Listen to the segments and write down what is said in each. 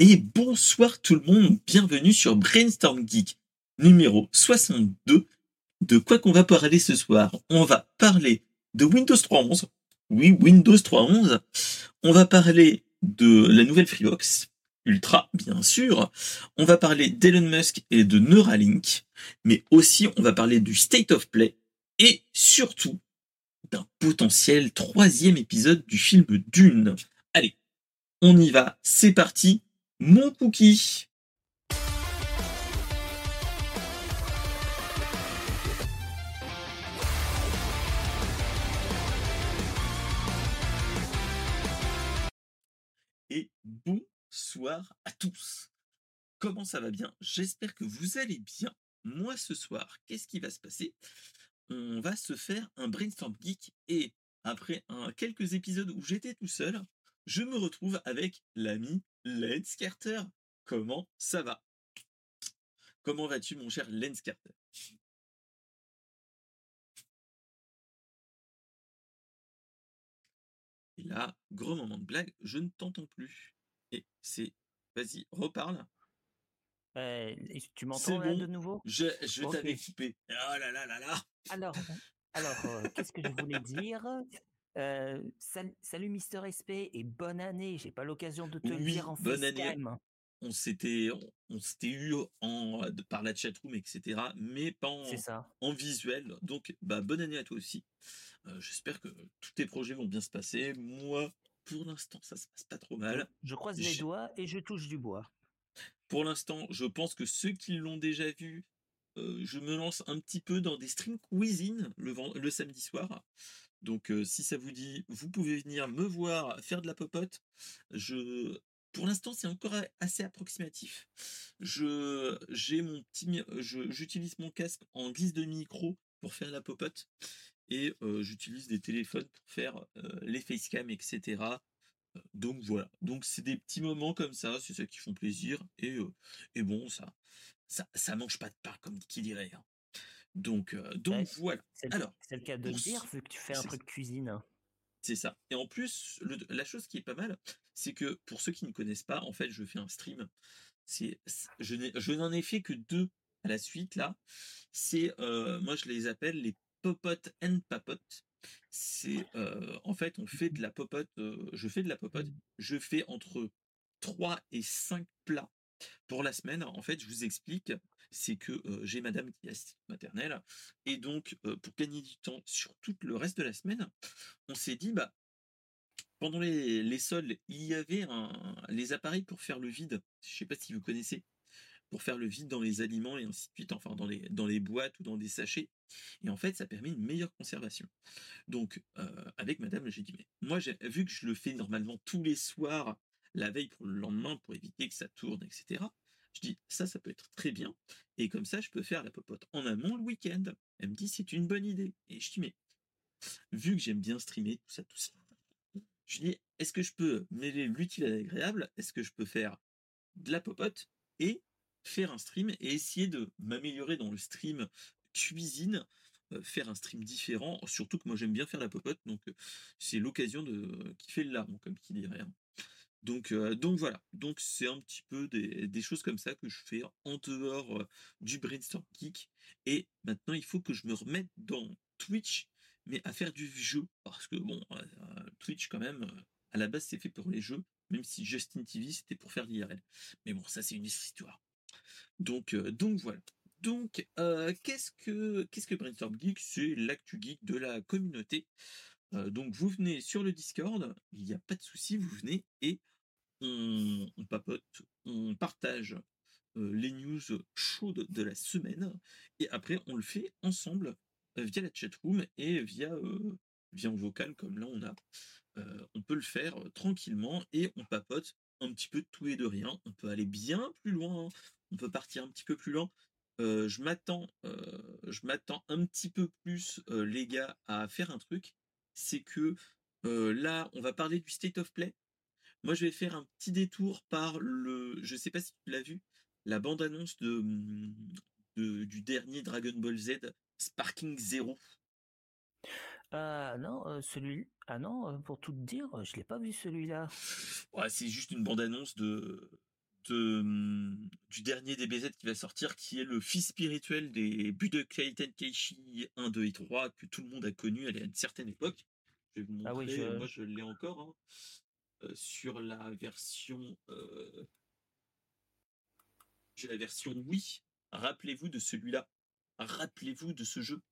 Et bonsoir tout le monde, bienvenue sur Brainstorm Geek numéro 62. De quoi qu'on va parler ce soir? On va parler de Windows 3.11. Oui, Windows 3.11. On va parler de la nouvelle Freebox Ultra, bien sûr. On va parler d'Elon Musk et de Neuralink. Mais aussi, on va parler du State of Play. Et surtout, d'un potentiel troisième épisode du film Dune. Allez, on y va, c'est parti, mon cookie. Et bonsoir à tous. Comment ça va bien? J'espère que vous allez bien. Moi ce soir, qu'est-ce qui va se passer? On va se faire un brainstorm geek et après quelques épisodes où j'étais tout seul, je me retrouve avec l'ami Lens Carter. Comment ça va? Comment vas-tu mon cher Lens Carter? Et là, gros moment de blague, je ne t'entends plus. Et c'est... Vas-y, reparle. Euh, tu m'entends de nouveau? Je, je t'avais coupé. Oh là là là là Alors, alors euh, qu'est-ce que je voulais dire? Euh, salut, Mister SP et bonne année. J'ai pas l'occasion de te le dire en bonne année. On s'était, on, s'était eu en, par la chatroom, etc., mais pas en, en visuel. Donc, bah, bonne année à toi aussi. j'espère que tous tes projets vont bien se passer. Moi, pour l'instant, ça se passe pas trop mal. Je croise les doigts et je touche du bois. Pour l'instant, je pense que ceux qui l'ont déjà vu, je me lance un petit peu dans des stream cuisine le, samedi soir. Donc euh, si ça vous dit, vous pouvez venir me voir faire de la popote. Pour l'instant, c'est encore assez approximatif. J'utilise mon casque en guise de micro pour faire la popote et euh, j'utilise des téléphones pour faire les facecam, etc donc voilà. Donc c'est des petits moments comme ça, c'est ça qui font plaisir. Euh, et bon, ça, ça, ça mange pas de pain, comme qui dirait. Hein. Donc, euh, donc voilà. Alors, c'est le cas de dire, vu que tu fais un truc de cuisine. C'est ça. Et en plus, la chose qui est pas mal, c'est que pour ceux qui ne connaissent pas, en fait, je fais un stream. C'est, je, n'en ai fait que deux à la suite là. C'est, euh, moi, je les appelle les popotes and papotes c'est en fait on fait de la popote, je fais de la popote, mmh. je fais entre 3 et 5 plats pour la semaine. En fait, je vous explique, c'est que j'ai madame qui est maternelle et donc pour gagner du temps sur tout le reste de la semaine, on s'est dit bah pendant les, sols, il y avait les appareils pour faire le vide. Je sais pas si vous connaissez pour faire le vide dans les aliments et ainsi de suite, enfin dans les, boîtes ou dans des sachets. Et en fait, ça permet une meilleure conservation. Donc, avec madame, j'ai dit, mais moi, vu que je le fais normalement tous les soirs, la veille pour le lendemain, pour éviter que ça tourne, etc., je dis, ça, ça peut être très bien. Et comme ça, je peux faire la popote en amont le week-end. Elle me dit, c'est une bonne idée. Et je dis, mais vu que j'aime bien streamer, tout ça, tout ça, je dis, est-ce que je peux mêler l'utile à l'agréable? Est-ce que je peux faire de la popote et faire un stream et essayer de m'améliorer dans le stream cuisine, euh, faire un stream différent, surtout que moi j'aime bien faire la popote, donc euh, c'est l'occasion de qui fait le larme, comme qui dirait. Hein. Donc, euh, donc voilà, donc c'est un petit peu des, choses comme ça que je fais en dehors du brainstorm kick. Et maintenant, il faut que je me remette dans Twitch, mais à faire du jeu, parce que bon, Twitch quand même, à la base c'est fait pour les jeux, même si Justin TV c'était pour faire l'IRL. Mais bon, ça c'est une histoire. Donc, euh, donc voilà. Donc, euh, qu'est-ce que qu'est-ce que Brainstorm Geek? C'est l'actu geek de la communauté. Euh, donc, vous venez sur le Discord, il n'y a pas de souci, vous venez et on, papote, on partage les news chaudes de la semaine et après on le fait ensemble via la chatroom et via via vocal comme là on a. on peut le faire tranquillement et on papote un petit peu de tout et de rien. On peut aller bien plus loin. Hein on peut partir un petit peu plus lent. je m'attends, je m'attends un petit peu plus, les gars, à faire un truc. C'est que là, on va parler du state of play. Moi, je vais faire un petit détour par le. Je sais pas si tu l'as vu, la bande-annonce de, mmh, du dernier Dragon Ball Z, Sparking Zero. Ah non, celui. Ah non, pour tout te dire, je l'ai pas vu celui-là. Ouais, c'est juste une bande-annonce de du dernier DBZ qui va sortir, qui est le fils spirituel des Budokai Tenkaichi 1, 2 et 3 que tout le monde a connu à une certaine époque. Je vais vous ah montrer, moi je l'ai encore hein. Sur la version. J'ai la oui. Rappelez-vous de celui-là. Rappelez-vous de ce jeu.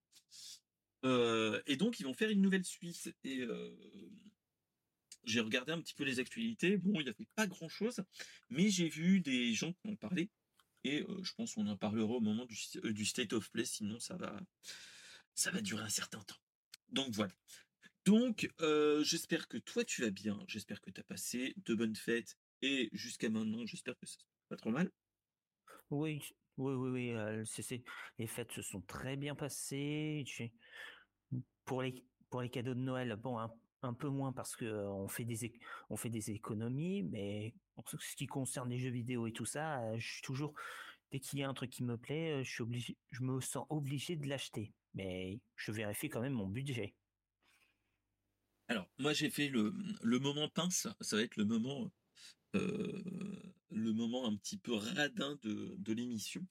et donc ils vont faire une nouvelle suite et j'ai regardé un petit peu les actualités. Bon, il n'y avait pas grand chose, mais j'ai vu des gens qui en parlaient. Et euh, je pense qu'on en parlera au moment du, euh, du, State of Play, sinon ça va, ça va durer un certain temps. Donc voilà. Donc, euh, j'espère que toi tu vas bien. J'espère que tu as passé de bonnes fêtes. Et jusqu'à maintenant, j'espère que ça pas trop mal. Oui, oui, oui, oui. les fêtes se sont très bien passées. Pour les, pour les cadeaux de Noël, bon, un peu moins parce que on fait des fait des économies, mais en ce qui concerne les jeux vidéo et tout ça, je suis toujours dès qu'il y a un truc qui me plaît, je suis obligé, je me sens obligé de l'acheter, mais je vérifie quand même mon budget. Alors moi j'ai fait le, moment pince, ça va être le moment moment un petit peu radin de, l'émission.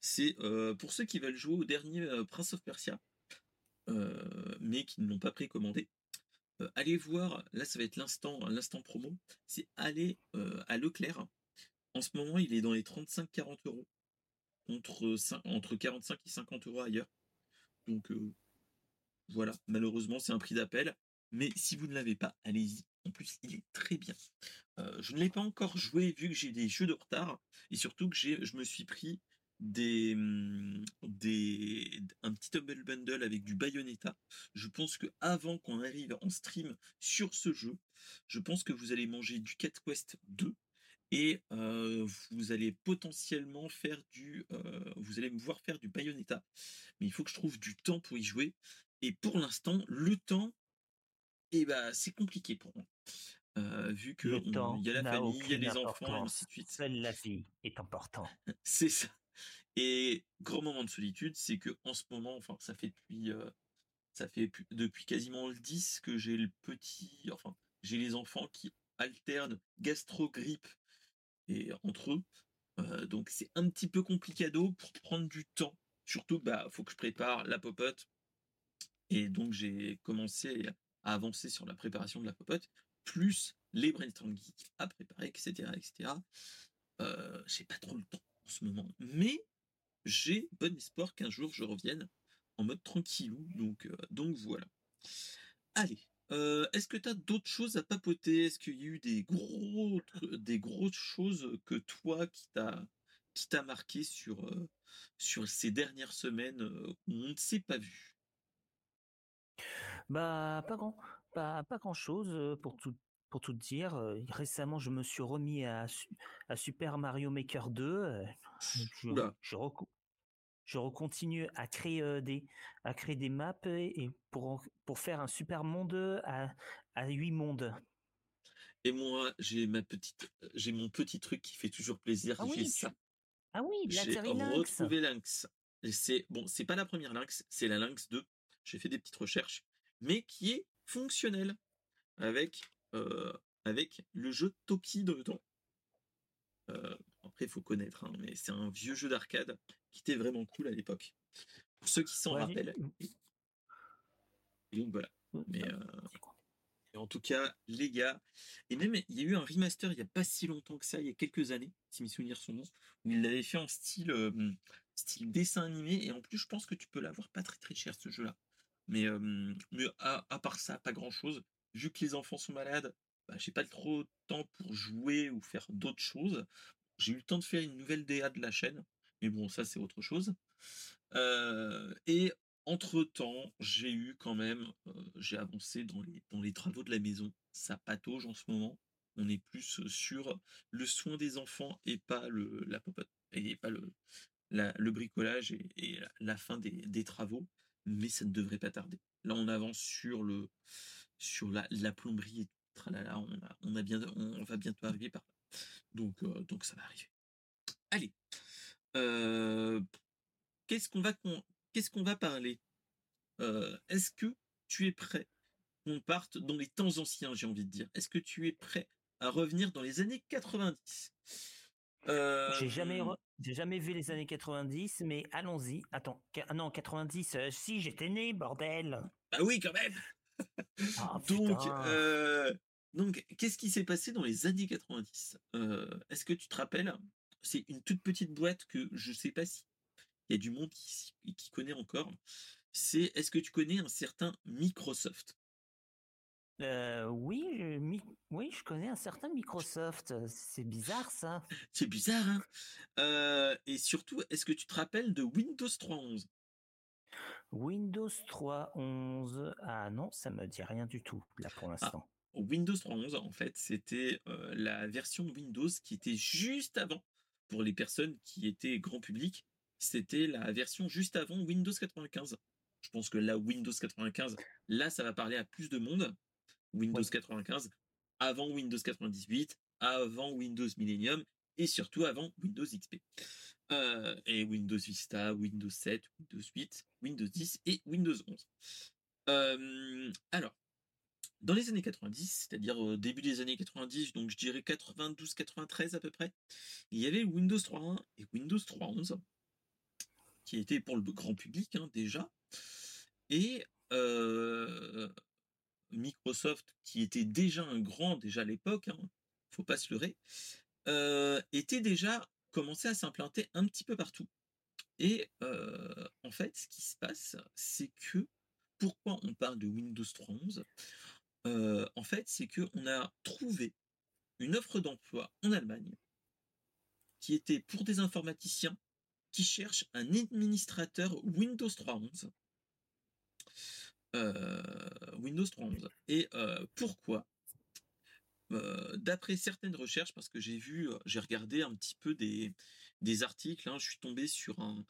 C'est pour ceux qui veulent jouer au dernier Prince of Persia, mais qui ne l'ont pas précommandé. Euh, allez voir, là ça va être l'instant, l'instant promo, c'est aller euh, à Leclerc. En ce moment, il est dans les 35-40 euros, entre, entre 45 et 50 euros ailleurs. Donc euh, voilà, malheureusement c'est un prix d'appel, mais si vous ne l'avez pas, allez-y. En plus, il est très bien. je ne l'ai pas encore joué vu que j'ai des jeux de retard et surtout que je me suis pris des, mmh, des, un petit Humble Bundle avec du Bayonetta. Je pense que avant qu'on arrive en stream sur ce jeu, je pense que vous allez manger du Cat Quest 2 et vous allez potentiellement faire du, vous allez me voir faire du Bayonetta. Mais il faut que je trouve du temps pour y jouer. Et pour l'instant, le temps, et ben, c'est compliqué pour moi. vu que il y a la famille, il y a les enfants, et ainsi de suite. Seule la vie est important. c'est ça. Et grand moment de solitude, c'est que en ce moment, enfin, ça fait depuis, euh, ça fait depuis quasiment le 10 que j'ai le petit, enfin, j'ai les enfants qui alternent gastro-grippe et entre eux. Euh, donc c'est un petit peu complicado pour prendre du temps. Surtout, bah, faut que je prépare la popote. Et donc j'ai commencé à avancer sur la préparation de la popote, plus les brainstorm geeks à préparer, etc., etc. Euh, j'ai pas trop le temps en ce moment, mais j'ai bon espoir qu'un jour je revienne en mode tranquillou. Donc, euh, donc voilà. Allez. Euh, est-ce que tu as d'autres choses à papoter? Est-ce qu'il y a eu des gros des grosses choses que toi qui t'a qui marqué sur ces dernières semaines on ne s'est pas vu? Bah pas grand pas, pas grand chose pour tout pour tout dire. récemment, je me suis remis à, à Super Mario Maker 2. je, je, je recontinue à créer des à créer des maps et, pour pour faire un super monde à à huit mondes. Et moi, j'ai ma petite j'ai mon petit truc qui fait toujours plaisir, ah oui, ça. Ah oui, la J'ai retrouvé Lynx. C'est bon, c'est pas la première Lynx, c'est la Lynx 2. J'ai fait des petites recherches, mais qui est fonctionnelle avec avec le jeu Toki dedans. Euh, après, il faut connaître, hein, mais c'est un vieux jeu d'arcade qui était vraiment cool à l'époque. Pour ceux qui s'en rappellent. donc voilà. Mais euh, en tout cas, les gars, et même il y a eu un remaster il n'y a pas si longtemps que ça, il y a quelques années, si mes souvenirs sont bons, où il l'avait fait en style, style dessin animé, et en plus, je pense que tu peux l'avoir pas très très cher ce jeu-là. Mais, à, part ça, pas grand chose. Vu que les enfants sont malades, bah, j'ai pas trop de temps pour jouer ou faire d'autres choses. J'ai eu le temps de faire une nouvelle DA de la chaîne, mais bon, ça c'est autre chose. Et entre temps, j'ai eu quand même, j'ai avancé dans les, travaux de la maison. Ça patauge en ce moment. On est plus sur le soin des enfants et pas le, la popote, et pas le, le bricolage et, la fin des, travaux. Mais ça ne devrait pas tarder. Là, on avance sur le, sur la, la plomberie on, on, a bien, on, va bientôt arriver par là. Donc, euh, donc ça va arriver. Allez. Euh, qu'est-ce qu'on va, qu'est-ce qu'on va parler? Euh, Est-ce que tu es prêt qu'on parte dans les temps anciens, j'ai envie de dire? Est-ce que tu es prêt à revenir dans les années 90 J'ai jamais, j'ai jamais vu les années 90, mais allons-y. Attends, ah non, 90, si, j'étais né, bordel. Ah oui, quand même. Ah, donc, donc, qu'est-ce qui s'est passé dans les années 90 Est-ce que tu te rappelles? C'est une toute petite boîte que je sais pas si il y a du monde qui, qui connaît encore. C'est est-ce que tu connais un certain Microsoft? Oui, je, oui, je connais un certain Microsoft. C'est bizarre ça. C'est bizarre, hein Et surtout, est-ce que tu te rappelles de Windows 3.11 Windows 3.11, ah non, ça me dit rien du tout là pour ah, l'instant. Windows 3.11, en fait, c'était la version Windows qui était juste avant, pour les personnes qui étaient grand public, c'était la version juste avant Windows 95. Je pense que là, Windows 95, là, ça va parler à plus de monde. Windows 95, avant Windows 98, avant Windows Millennium et surtout avant Windows XP. Euh, et Windows Vista, Windows 7, Windows 8, Windows 10 et Windows 11. Euh, alors, dans les années 90, c'est-à-dire au début des années 90, donc je dirais 92-93 à peu près, il y avait Windows 3.1 et Windows 3.11 qui étaient pour le grand public hein, déjà. Et euh, Microsoft, qui était déjà un grand déjà à l'époque, hein, faut pas se leurrer, euh, était déjà commencé à s'implanter un petit peu partout. Et euh, en fait, ce qui se passe, c'est que pourquoi on parle de Windows 3.11 euh, En fait, c'est que on a trouvé une offre d'emploi en Allemagne qui était pour des informaticiens qui cherchent un administrateur Windows 3.11 euh, Windows 3.11. Et euh, pourquoi? Euh, D'après certaines recherches, parce que j'ai vu, j'ai regardé un petit peu des, articles, hein, je suis tombé sur un,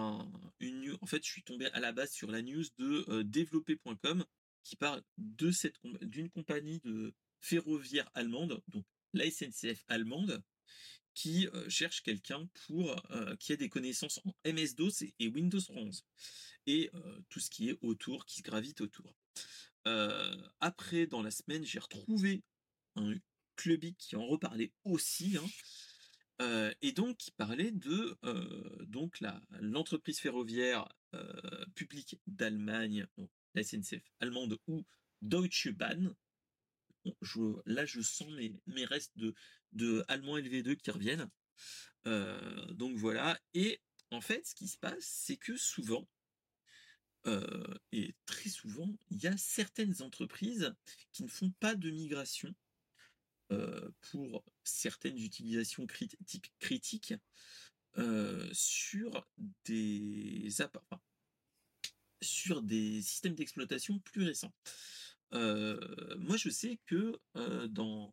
en fait, je suis tombé à la base sur la news de développer.com qui parle de cette, d'une compagnie de ferroviaire allemande, donc la SNCF allemande, qui cherche quelqu'un pour qui a des connaissances en MS-DOS et, Windows 11 et tout ce qui est autour, qui se gravite autour. après, dans la semaine, j'ai retrouvé un clubic qui en reparlait aussi, hein, et donc qui parlait de donc l'entreprise ferroviaire publique d'Allemagne, la SNCF allemande ou Deutsche Bahn, là, je sens mes, restes de, allemand LV2 qui reviennent. Euh, donc voilà. Et en fait, ce qui se passe, c'est que souvent, euh, et très souvent, il y a certaines entreprises qui ne font pas de migration euh, pour certaines utilisations critiques sur des systèmes d'exploitation plus récents moi, je sais que dans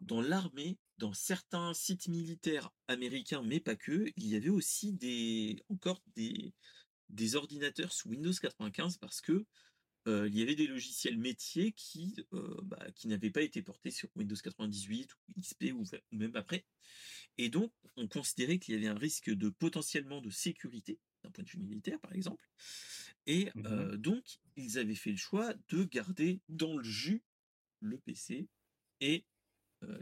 dans l'armée, dans certains sites militaires américains, mais pas que, il y avait aussi des encore des des ordinateurs sous Windows 95 parce que il y avait des logiciels métiers qui bah, qui n'avaient pas été portés sur Windows 98 ou XP ou même après. Et donc, on considérait qu'il y avait un risque de potentiellement de sécurité d'un point de vue militaire, par exemple. Et mmh donc, ils avaient fait le choix de garder dans le jus le PC et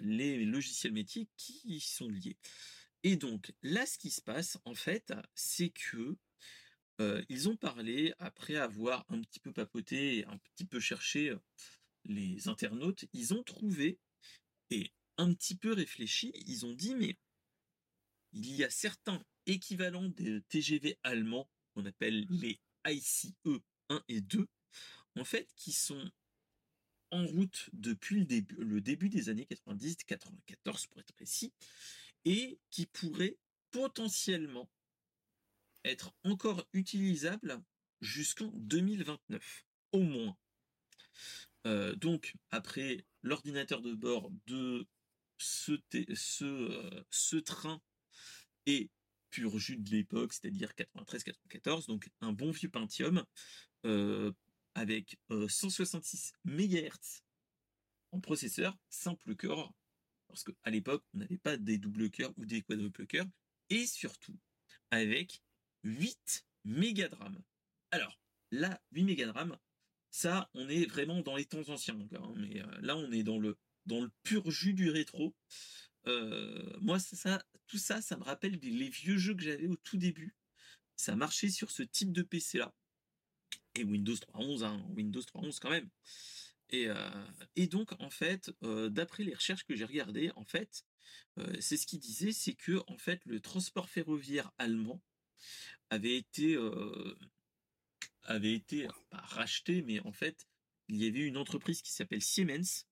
les logiciels métiers qui y sont liés. Et donc, là, ce qui se passe, en fait, c'est que ils ont parlé, après avoir un petit peu papoté, un petit peu cherché les internautes, ils ont trouvé et un petit peu réfléchi, ils ont dit, mais il y a certains équivalents des TGV allemands qu'on appelle les ICE 1 et 2, en fait, qui sont en route depuis le début, le début des années 90, 94 pour être précis, et qui pourraient potentiellement être encore utilisables jusqu'en 2029, au moins. Euh, donc, après l'ordinateur de bord de ce, ce, euh, ce train et pur jus de l'époque, c'est-à-dire 93-94, donc un bon vieux Pentium euh, avec 166 euh, MHz en processeur simple cœur, parce qu'à l'époque, on n'avait pas des double cœurs ou des quadruple cœurs, et surtout avec 8 mégas de RAM. Alors, là, 8 mégas de RAM, ça, on est vraiment dans les temps anciens hein, mais euh, là, on est dans le, dans le pur jus du rétro. moi, ça, tout ça, ça me rappelle les vieux jeux que j'avais au tout début. Ça marchait sur ce type de PC-là. Et Windows 3.11, hein, Windows 3.11 quand même. Et, et, donc, en fait, d'après les recherches que j'ai regardées, en fait, c'est ce qu'il disait, c'est que en fait, le transport ferroviaire allemand avait été avait été racheté, mais en fait, il y avait une entreprise qui s'appelle Siemens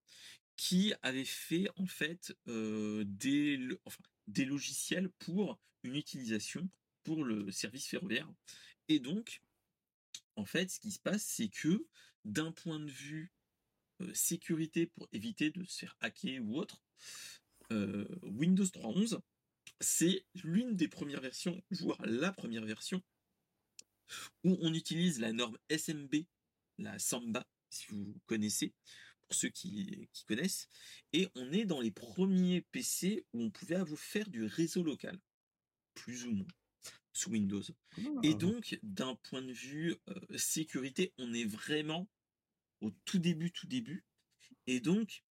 qui avait fait en fait des, des logiciels pour une utilisation pour le service ferroviaire. Et donc, en fait, ce qui se passe, c'est que d'un point de vue sécurité pour éviter de se faire hacker ou autre, Windows 3.11, c'est l'une des premières versions, voire la première version, où on utilise la norme SMB, la Samba, si vous connaissez, pour ceux qui, connaissent, et on est dans les premiers PC où on pouvait avoir faire du réseau local, plus ou moins, sous Windows. Et ah. donc, d'un point de vue sécurité, on est vraiment au tout début, tout début. Et donc,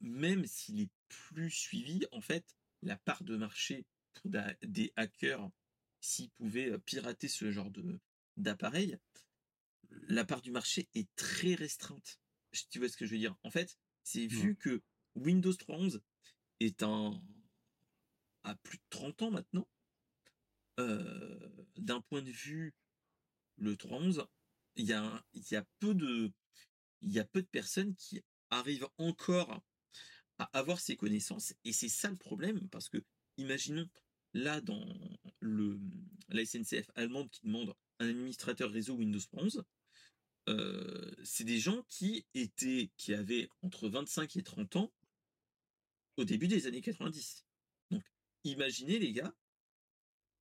même s'il est plus suivi, en fait, la part de marché pour des hackers, s'ils pouvaient pirater ce genre de d'appareil, la part du marché est très restreinte. Tu vois ce que je veux dire En fait, c'est vu que Windows 3.11 est un à plus de 30 ans maintenant, d'un point de vue le 3.11, il y a, il y a peu de il y a peu de personnes qui arrivent encore à avoir ces connaissances. Et c'est ça le problème, parce que, imaginons, là, dans le, la SNCF allemande qui demande un administrateur réseau Windows 11, euh, c'est des gens qui étaient, qui avaient entre 25 et 30 ans au début des années 90. Donc, imaginez les gars,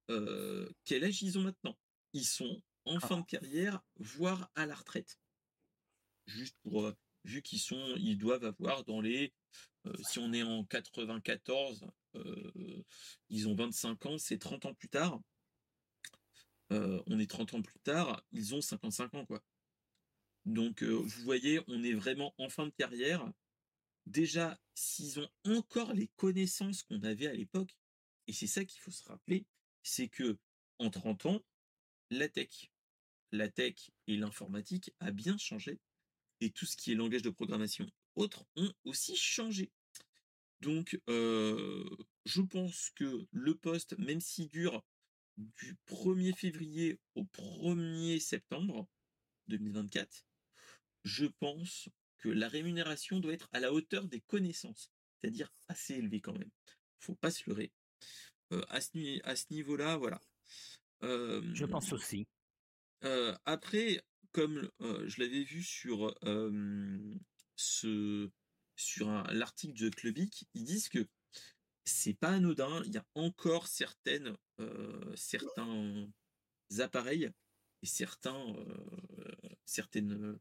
euh, quel âge ils ont maintenant Ils sont en fin de carrière, voire à la retraite. Juste pour, euh, vu qu'ils sont, ils doivent avoir dans les, si on est en 94, euh, ils ont 25 ans, c'est 30 ans plus tard. Euh, on est 30 ans plus tard, ils ont 55 ans, quoi. Donc, vous voyez, on est vraiment en fin de carrière. Déjà, s'ils ont encore les connaissances qu'on avait à l'époque, et c'est ça qu'il faut se rappeler, c'est que en 30 ans, la tech, la tech et l'informatique a bien changé et tout ce qui est langage de programmation autres ont aussi changé. Donc, je pense que le poste, même s'il dure du 1er février au 1er septembre 2024, je pense que la rémunération doit être à la hauteur des connaissances, c'est-à-dire assez élevée quand même. Faut pas se leurrer. à ce, à ce niveau-là, voilà. je pense aussi. après, comme je l'avais vu sur sur l'article de Clubic, ils disent que c'est pas anodin. Il y a encore certaines certains appareils et certains certaines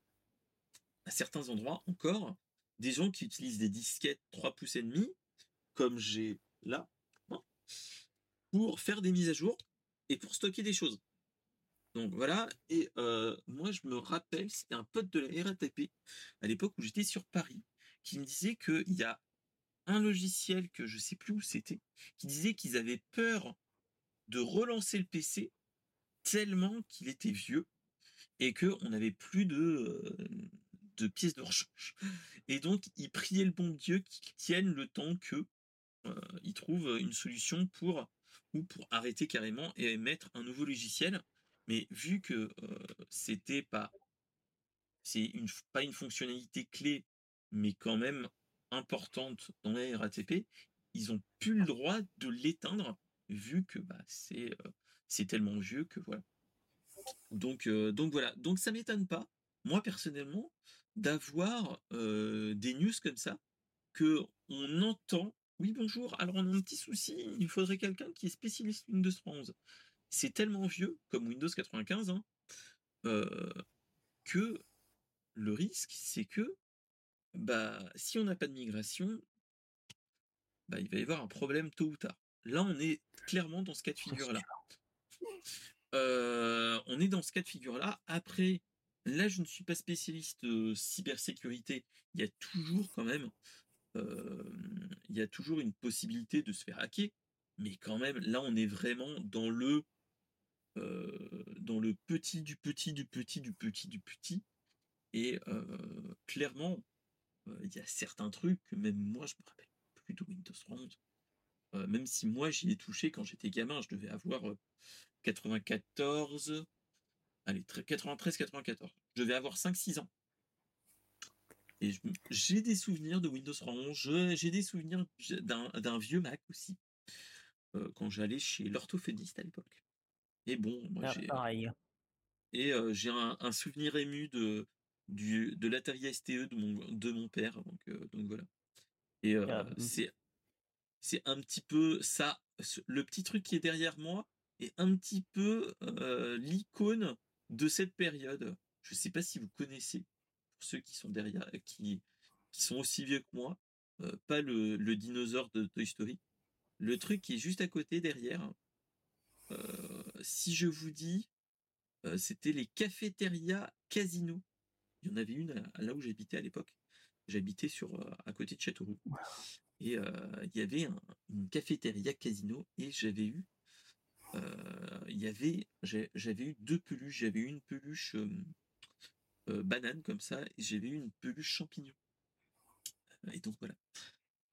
à certains endroits encore des gens qui utilisent des disquettes 3 pouces et demi comme j'ai là hein, pour faire des mises à jour et pour stocker des choses. Donc voilà, et moi je me rappelle, c'était un pote de la RATP à l'époque où j'étais sur Paris, qui me disait qu'il y a un logiciel que je sais plus où c'était, qui disait qu'ils avaient peur de relancer le PC tellement qu'il était vieux et qu'on n'avait plus de, de pièces de rechange. Et donc ils priaient le bon Dieu qu'il tienne le temps que il trouve une solution pour ou pour arrêter carrément et mettre un nouveau logiciel mais vu que c'était pas, c'est une, pas une fonctionnalité clé, mais quand même importante dans la RATP, ils ont plus le droit de l'éteindre vu que bah, c'est c'est tellement vieux que voilà. Donc donc voilà, donc ça m'étonne pas, moi personnellement, d'avoir des news comme ça que on entend. Oui bonjour, alors on a un petit souci, il faudrait quelqu'un qui est spécialiste Windows 11 c'est tellement vieux, comme Windows 95, hein, que le risque, c'est que bah, si on n'a pas de migration, bah, il va y avoir un problème tôt ou tard. Là, on est clairement dans ce cas de figure-là. on est dans ce cas de figure-là. Après, là, je ne suis pas spécialiste cybersécurité. Il y a toujours quand même il y a toujours une possibilité de se faire hacker, mais quand même, là, on est vraiment dans le dans le petit du petit du petit du petit du petit. Et clairement, il y a certains trucs que même moi, je me rappelle plus de Windows 11. même si moi, j'y ai touché quand j'étais gamin, je devais avoir 94, allez, 93, 94. Je devais avoir 5-6 ans. Et j'ai des souvenirs de Windows 11, j'ai des souvenirs d'un vieux Mac aussi, quand j'allais chez l'orthophoniste à l'époque. Et bon, moi ah, j'ai. Pareil. Et j'ai un, souvenir ému de, du, de l'Atari STE de mon, de mon père. Donc, donc voilà. Et ah, mmh. c'est, c'est un petit peu ça. Le petit truc qui est derrière moi est un petit peu l'icône de cette période. Je ne sais pas si vous connaissez, pour ceux qui sont derrière, qui, qui sont aussi vieux que moi, pas le, le, dinosaure de Toy Story. Le truc qui est juste à côté derrière, si je vous dis, c'était les cafétérias Casino. Il y en avait une là où j'habitais à l'époque. J'habitais sur à côté de Châteauroux. Et il y avait une cafétéria Casino et j'avais eu il y avait j'avais eu deux peluches. J'avais eu une peluche banane comme ça et j'avais eu une peluche champignon. Et donc voilà.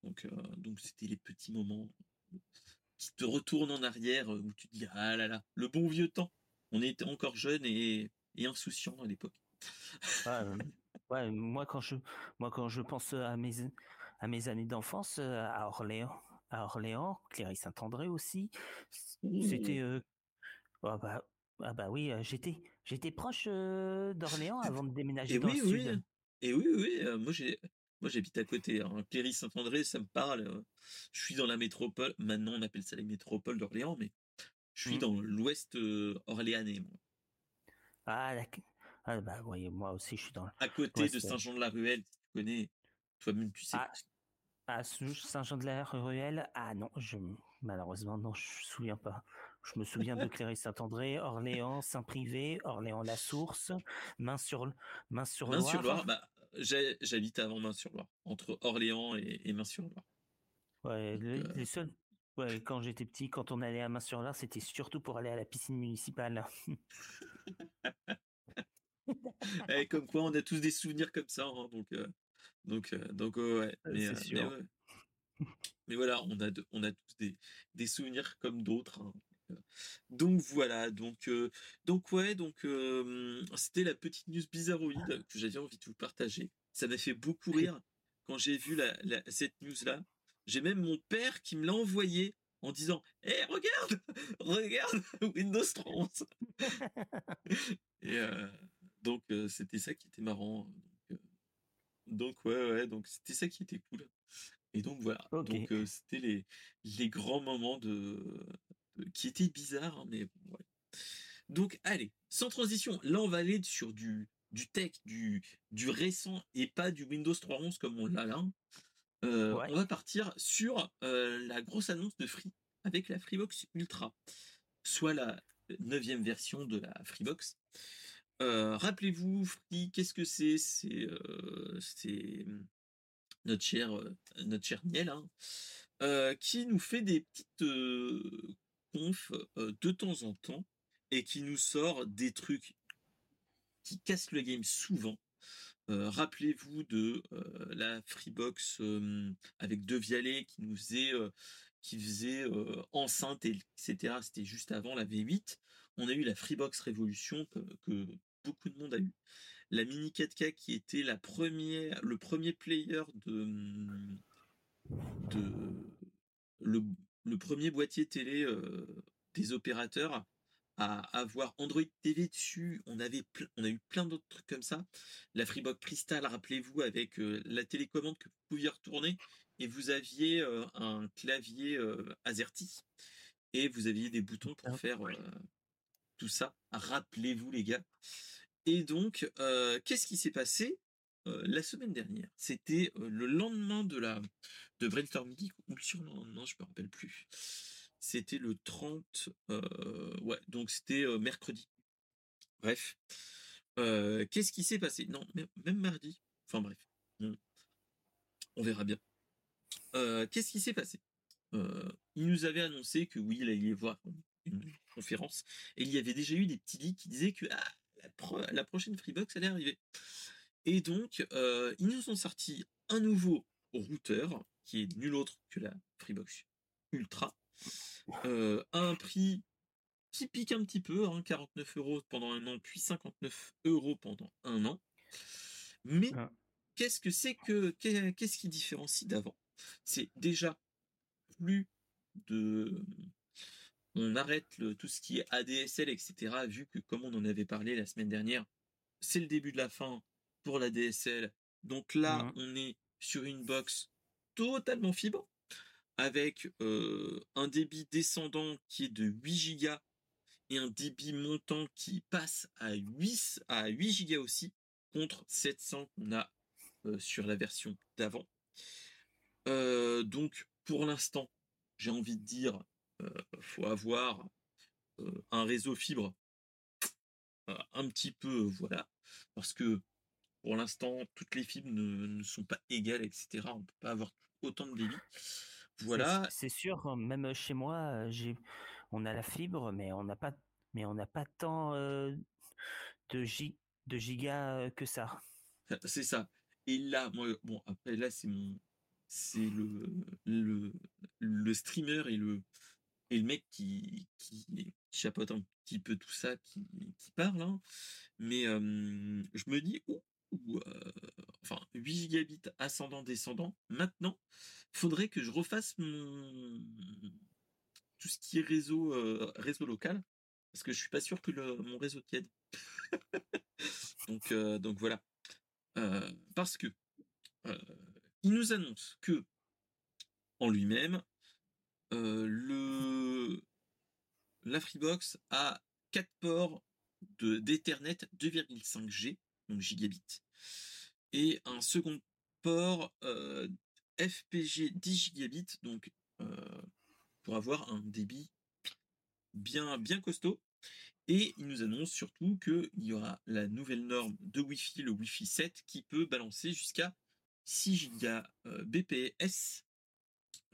Donc donc c'était les petits moments qui te retourne en arrière, où tu te dis ah là là, le bon vieux temps. On était encore jeunes et, et insouciants à l'époque. Ouais, moi quand je moi quand je pense à mes à mes années d'enfance à Orléans, à Orléans, Cléry Saint-André aussi, c'était ah bah ah bah oui, j'étais j'étais proche d'Orléans avant de déménager et dans oui, le oui. sud. Et oui, oui, moi j'ai moi, j'habite à côté. Hein. Cléry-Saint-André, ça me parle. Euh. Je suis dans la métropole. Maintenant, on appelle ça la métropole d'Orléans, mais je suis mmh. dans l'ouest euh, orléanais. Moi. Ah, ah, bah, oui, moi aussi, je suis dans. À côté de Saint-Jean-de-la-Ruelle, tu connais? Toi-même, tu sais. Ah, ah Saint-Jean-de-la-Ruelle? Ah non, je malheureusement, non, je me souviens pas. Je me souviens de Cléry-Saint-André, Orléans, Saint-Privé, Orléans-la-Source, Main-sur-Loire. Main-sur-Loire, bah, J'habite avant Main-sur-Loire, entre Orléans et, Main-sur-Loire. Ouais, les, euh seuls. Ouais, quand j'étais petit, quand on allait à Main-sur-Loire, c'était surtout pour aller à la piscine municipale. et eh, comme quoi, on a tous des souvenirs comme ça, hein, donc, euh, donc, euh, donc ouais. Mais, mais, voilà, on a, on a tous des, des souvenirs comme d'autres. Hein. Donc voilà, donc donc ouais, donc c'était la petite news bizarroïde que j'avais envie de vous partager. Ça m'a fait beaucoup rire quand j'ai vu la, cette news là. J'ai même mon père qui me l'a envoyé en disant "Eh regarde, regarde Windows 30." Et donc c'était ça qui était marrant. Donc, ouais ouais, donc c'était ça qui était cool. Et donc voilà, donc c'était les les grands moments de qui était bizarre, hein, mais ouais. Donc, allez, sans transition, là, on va aller sur du, du tech, du, du récent et pas du Windows 3.11 comme on l'a là. Euh, on va partir sur euh, la grosse annonce de Free avec la Freebox Ultra, soit la neuvième version de la Freebox. Euh, rappelez-vous, Free, qu'est-ce que c'est? C'est notre cher, notre cher Niel, hein, qui nous fait des petites de temps en temps et qui nous sort des trucs qui cassent le game souvent. Rappelez-vous de la Freebox avec deux vialets qui nous faisait, qui faisait enceinte, etc. C'était juste avant la V8. On a eu la Freebox Révolution que, beaucoup de monde a eu. La Mini 4K qui était la le premier player de, de le, le premier boîtier télé euh, des opérateurs à avoir Android TV dessus. On avait on a eu plein d'autres trucs comme ça. La Freebox Crystal, rappelez-vous, avec euh, la télécommande que vous pouviez retourner et vous aviez euh, un clavier AZERTY et vous aviez des boutons pour faire tout ça. Rappelez-vous les gars. Et donc, qu'est-ce qui s'est passé? La semaine dernière C'était le lendemain de la de Brainstorm Geek ou le surlendemain, je me rappelle plus. C'était le 30, euh, ouais, donc c'était euh, mercredi. Bref, qu'est-ce qui s'est passé? Non, même mardi. Enfin bref, on, verra bien. qu'est-ce qui s'est passé? Il nous avait annoncé que oui, il allait voir une conférence, et il y avait déjà eu des petits leaks qui disaient que ah, la, prochaine Freebox allait arriver. Et donc, ils nous ont sorti un nouveau routeur, qui est nul autre que la Freebox Ultra, à un prix qui pique un petit peu, hein, 49 euros pendant un an, puis 59 euros pendant un an. Mais ah. qu'est-ce que c'est que qu'est-ce qui différencie d'avant? C'est déjà plus de on arrête le, tout ce qui est ADSL, etc. Vu que comme on en avait parlé la semaine dernière, c'est le début de la fin pour la DSL. Donc là, mmh. on est sur une box totalement fibre avec euh, un débit descendant qui est de 8 Go et un débit montant qui passe à 8, à 8 Go aussi contre 700 qu'on a euh, sur la version d'avant. Euh, donc pour l'instant, j'ai envie de dire, faut avoir un réseau fibre un petit peu, voilà, parce que pour l'instant, toutes les fibres ne, sont pas égales, etc. On ne peut pas avoir autant de débit. Voilà. C'est sûr, hein, même chez moi, j'ai, on a la fibre, mais on n'a pas, mais on n'a pas tant de, de gigas que ça. C'est ça. Et là, moi, bon, après là, c'est mon, c'est le, le, le streamer et le, et le mec qui, qui chapeaute un petit peu tout ça, qui, qui parle. Hein. Mais je me dis, oh, ou enfin 8 gigabits ascendant descendant. Maintenant, faudrait que je refasse mon tout ce qui est réseau réseau local parce que je suis pas sûr que le, mon réseau tienne. donc donc voilà. parce que il nous annonce que en lui-même le la Freebox a 4 ports de d'Ethernet 2,5G donc gigabits, et un second port euh, FPG 10 gigabits, donc euh, pour avoir un débit bien, bien costaud. Et il nous annonce surtout qu'il y aura la nouvelle norme de Wi-Fi, le Wi-Fi 7, qui peut balancer jusqu'à 6 Gbps.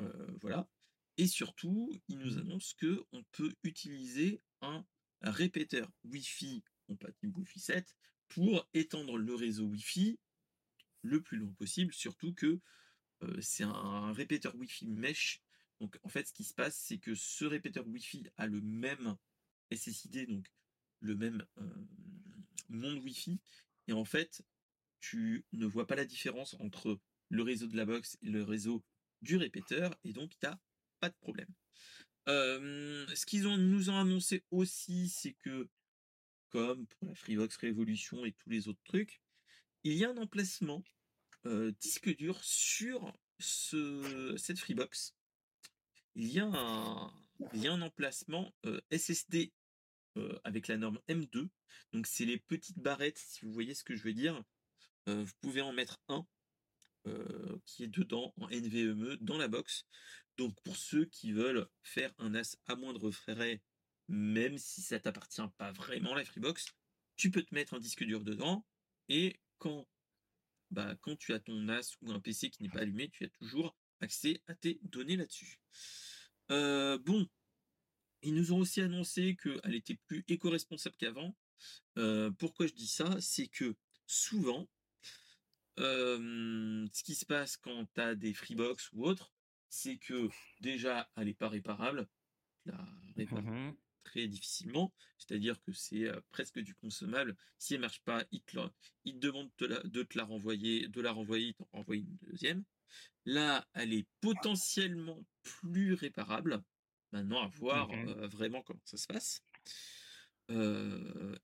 Euh, voilà. Et surtout, il nous annonce que on peut utiliser un répéteur Wi-Fi compatible Wi-Fi 7 pour étendre le réseau Wi-Fi le plus long possible, surtout que c'est un, répéteur Wi-Fi mesh. Donc en fait, ce qui se passe, c'est que ce répéteur Wi-Fi a le même SSID, donc le même monde Wi-Fi, et en fait, tu ne vois pas la différence entre le réseau de la box et le réseau du répéteur, et donc tu n'as pas de problème. Ce qu'ils nous ont annoncé aussi, c'est que comme pour la Freevox Révolution et tous les autres trucs, il y a un emplacement disque dur sur ce, cette Freebox. Il y a un, emplacement SSD avec la norme M2. Donc c'est les petites barrettes, si vous voyez ce que je veux dire. vous pouvez en mettre un qui est dedans en NVMe dans la box. Donc pour ceux qui veulent faire un NAS à moindre frais même si ça t'appartient pas vraiment la Freebox, tu peux te mettre un disque dur dedans et quand bah, quand tu as ton NAS ou un PC qui n'est pas allumé, tu as toujours accès à tes données là-dessus. Euh, bon, ils nous ont aussi annoncé qu'elle était plus éco-responsable qu'avant. Euh, pourquoi je dis ça? C'est que souvent, euh, ce qui se passe quand tu as des Freebox ou autres, c'est que déjà, elle n'est pas réparable. Mmh très difficilement, c'est-à-dire que c'est presque du consommable. Si elle marche pas, il te, demande de, te la renvoyer, de la renvoyer, il t'en renvoie une deuxième. Là, elle est potentiellement plus réparable. Maintenant, à voir mmh vraiment comment ça se passe.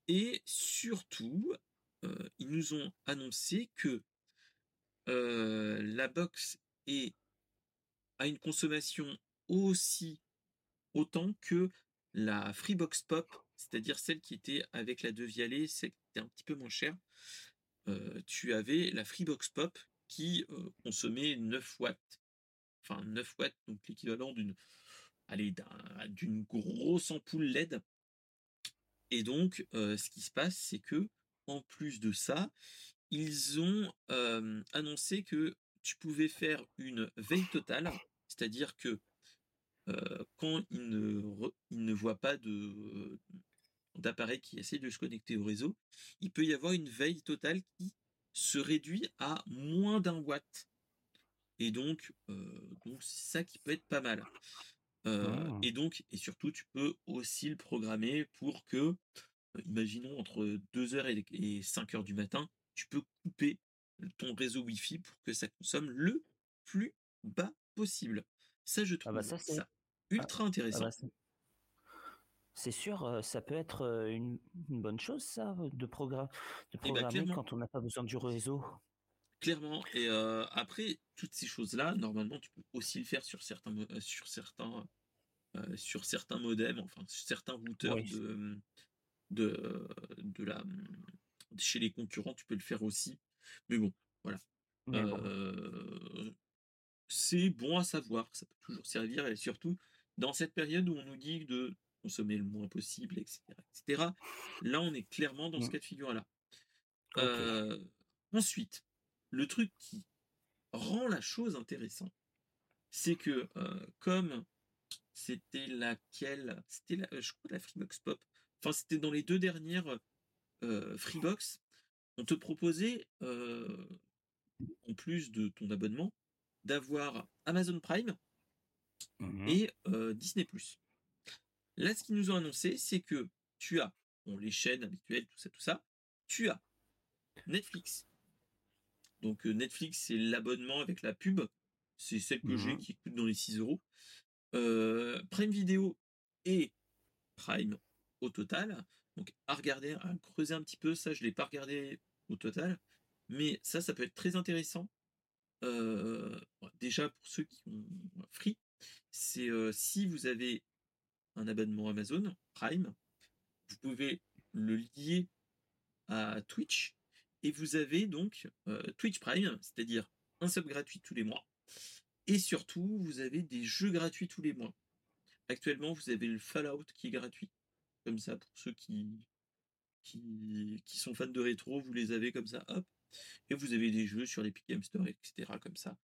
et surtout, ils nous ont annoncé que la box est a une consommation aussi autant que la Freebox Pop, c'est-à-dire celle qui était avec la Devialet, celle qui était un petit peu moins chère, euh, tu avais la Freebox Pop qui euh, consommait 9 watts. Enfin 9 watts, donc l'équivalent d'une allez, d'une grosse ampoule LED. Et donc, euh, ce qui se passe, c'est que en plus de ça, ils ont annoncé que tu pouvais faire une veille totale, c'est-à-dire que quand il ne, re- ne pas de d'appareil qui essaie de se connecter au réseau, il peut y avoir une veille totale qui se réduit à moins d'un watt. Et donc, euh, donc c'est ça qui peut être pas mal. Euh, Ah. et donc, et surtout, tu peux aussi le programmer pour que, euh, imaginons entre 2h et, et 5h du matin, tu peux couper ton réseau Wi-Fi pour que ça consomme le plus bas possible. Ça, je Ah trouve bah ça c'est ça ultra ah intéressant. bah c'est sûr, euh, ça peut être euh, une, une bonne chose ça de, Et bah programmer quand on n'a pas besoin du réseau. clairement. Et euh, après, toutes ces choses-là, normalement, tu peux aussi le faire sur certains, sur certains, euh, sur certains modems, enfin, sur certains routeurs Oui. de, de, de la, chez les concurrents, tu peux le faire aussi. Mais bon, voilà. Bon, c'est bon à savoir, ça peut toujours servir, et surtout dans cette période où on nous dit de consommer le moins possible, etc., etc. Là, on est clairement dans ce Mm. cas de figure-là. Euh, ensuite, le truc qui rend la chose intéressante, c'est que euh, comme c'était laquelle, c'était la, euh, je crois la Freebox Pop, enfin c'était dans les deux dernières euh, Freebox, on te proposait euh, en plus de ton abonnement d'avoir Amazon Prime Mhm. et euh, Disney+. Là, ce qu'ils nous ont annoncé, c'est que tu as bon, les chaînes habituelles, tout ça, tout ça. Tu as Netflix. Donc euh, Netflix, c'est l'abonnement avec la pub. C'est celle que j'ai Mhm. qui coûte dans les 6 euros. Euh, Prime Video et Prime au total. Donc à regarder, à creuser un petit peu. Ça, je l'ai pas regardé au total. Mais ça, ça peut être très intéressant. Euh, déjà pour ceux qui ont Free, c'est si vous avez un abonnement Amazon Prime, vous pouvez le lier à Twitch et vous avez donc Twitch Prime, c'est-à-dire un sub gratuit tous les mois. Et surtout, vous avez des jeux gratuits tous les mois. Actuellement, vous avez le Fallout qui est gratuit. Comme ça, pour ceux qui, sont fans de rétro, vous les avez comme ça, hop. Et vous avez des jeux sur l'Epic Game Store, etc. comme ça,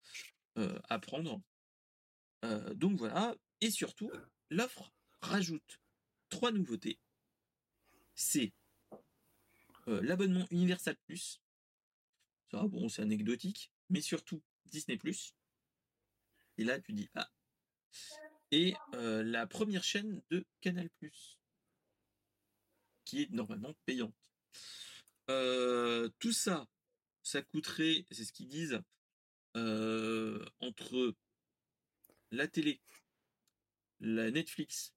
à prendre. Euh, donc voilà. Et surtout, l'offre rajoute trois nouveautés. C'est euh, l'abonnement Universal Plus. Ça, bon, c'est anecdotique, mais surtout Disney Plus. Et là, tu dis ah. Et euh, la première chaîne de Canal Plus, qui est normalement payante. Tout ça, ça coûterait, c'est ce qu'ils disent, entre la télé, la Netflix,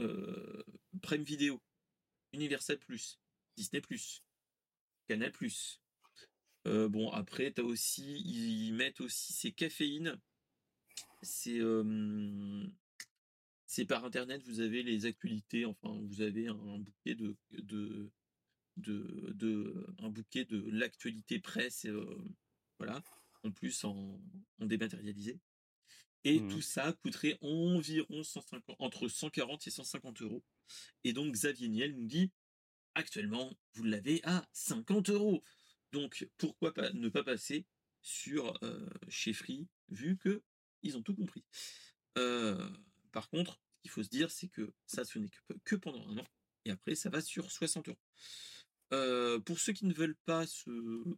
euh, Prime Video, Universal Plus, Disney Plus, Canal Plus. Euh, bon, après, t'as aussi, ils mettent aussi ces caféines. C'est euh, c'est par internet, vous avez les actualités, enfin, vous avez un bouquet de, bouquet de l'actualité presse, voilà, en plus en dématérialisé. Et Mhm. tout ça coûterait environ 150, entre 140 et 150 euros. Et donc Xavier Niel nous dit actuellement, vous l'avez à 50 euros. Donc pourquoi pas ne pas passer sur euh, chez Free, vu que ils ont tout compris. Euh, par contre, ce qu'il faut se dire, c'est que ça, ce n'est que, que pendant un an. Et après, ça va sur 60 euros. Euh, pour ceux qui ne veulent pas ce,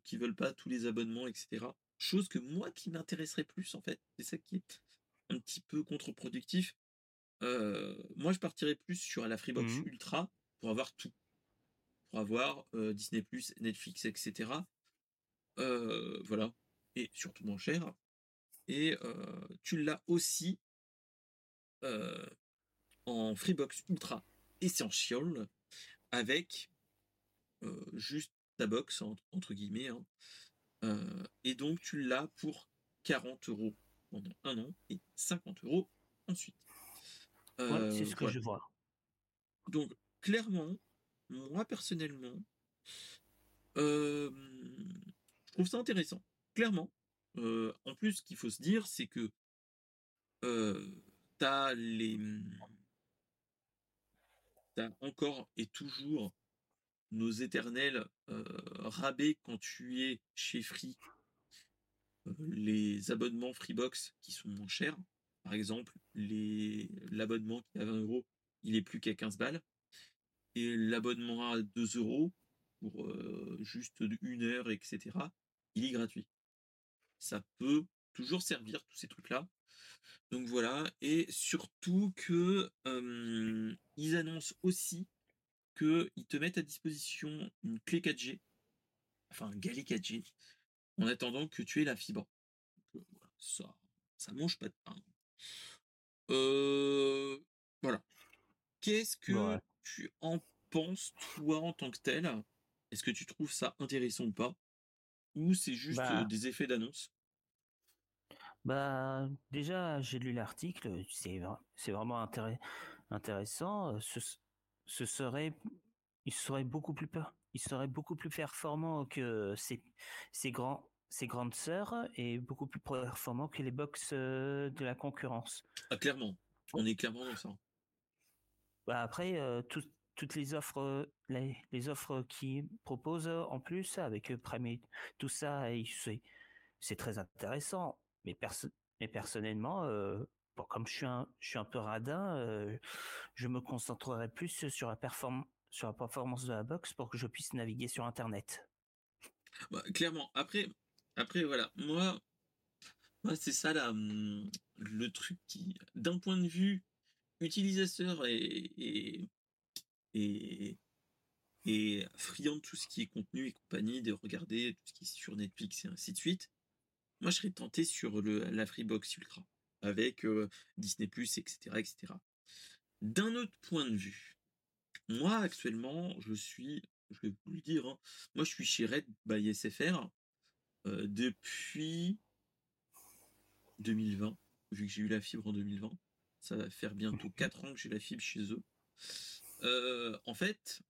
qui veulent pas tous les abonnements, etc. Chose que moi qui m'intéresserait plus en fait, c'est ça qui est un petit peu contre-productif. Euh, moi, je partirais plus sur la Freebox Mhm. Ultra pour avoir tout, pour avoir euh, Disney+, Netflix, etc. Euh, voilà, et surtout moins cher. Et tu l'as aussi en Freebox Ultra Essential avec juste ta box entre, entre guillemets. hein. Et donc tu l'as pour 40 euros pendant un an et 50 euros ensuite. Euh, c'est ce que voilà. je vois. Donc clairement, moi personnellement, euh, je trouve ça intéressant. Clairement. Euh, en plus, ce qu'il faut se dire, c'est que euh, t'as les, t'as encore et toujours nos éternels rabais quand tu es chez Free les abonnements Freebox qui sont moins chers. Par exemple, l'abonnement qui est à 20 euros, il est plus qu'à 15 balles. Et l'abonnement à 2 euros pour juste une heure, etc., il est gratuit. Ça peut toujours servir, tous ces trucs-là. Donc voilà, et surtout que ils annoncent aussi qu'ils te mettent à disposition une clé 4G, enfin un Gali 4G, en attendant que tu aies la fibre. ça, ça mange pas de pain. Euh, voilà. Qu'est-ce que tu en penses, toi, en tant que tel? Est-ce que tu trouves ça intéressant ou pas? Ou c'est juste bah des effets d'annonce? Bah, déjà, j'ai lu l'article, c'est c'est vraiment intéressant. Ce, ce serait, il serait beaucoup plus peur, il serait beaucoup plus performant que ses, ses grands, ses grandes sœurs et beaucoup plus performant que les box de la concurrence. Ah, clairement, on est clairement dans ça. Bah après, toutes les offres, les, les offres qui proposent en plus avec Prime tout ça, c'est très intéressant mais, mais personnellement, euh, comme je suis un, je suis un peu radin, euh, je me concentrerai plus sur la, sur la performance de la box pour que je puisse naviguer sur Internet. Bah, clairement. Après, après voilà, moi, c'est ça là, hum, le truc qui, d'un point de vue utilisateur et, et, et, friand de tout ce qui est contenu et compagnie, de regarder tout ce qui est sur Netflix et ainsi de suite, moi, je serais tenté sur le, la Freebox Ultra avec euh, Disney+, etc., etc. D'un autre point de vue, moi, actuellement, je suis, je vais vous le dire, hein, moi, je suis chez Red by SFR euh, depuis 2020, vu que j'ai eu la fibre en 2020. Ça va faire bientôt 4 ans que j'ai la fibre chez eux. Euh, en fait,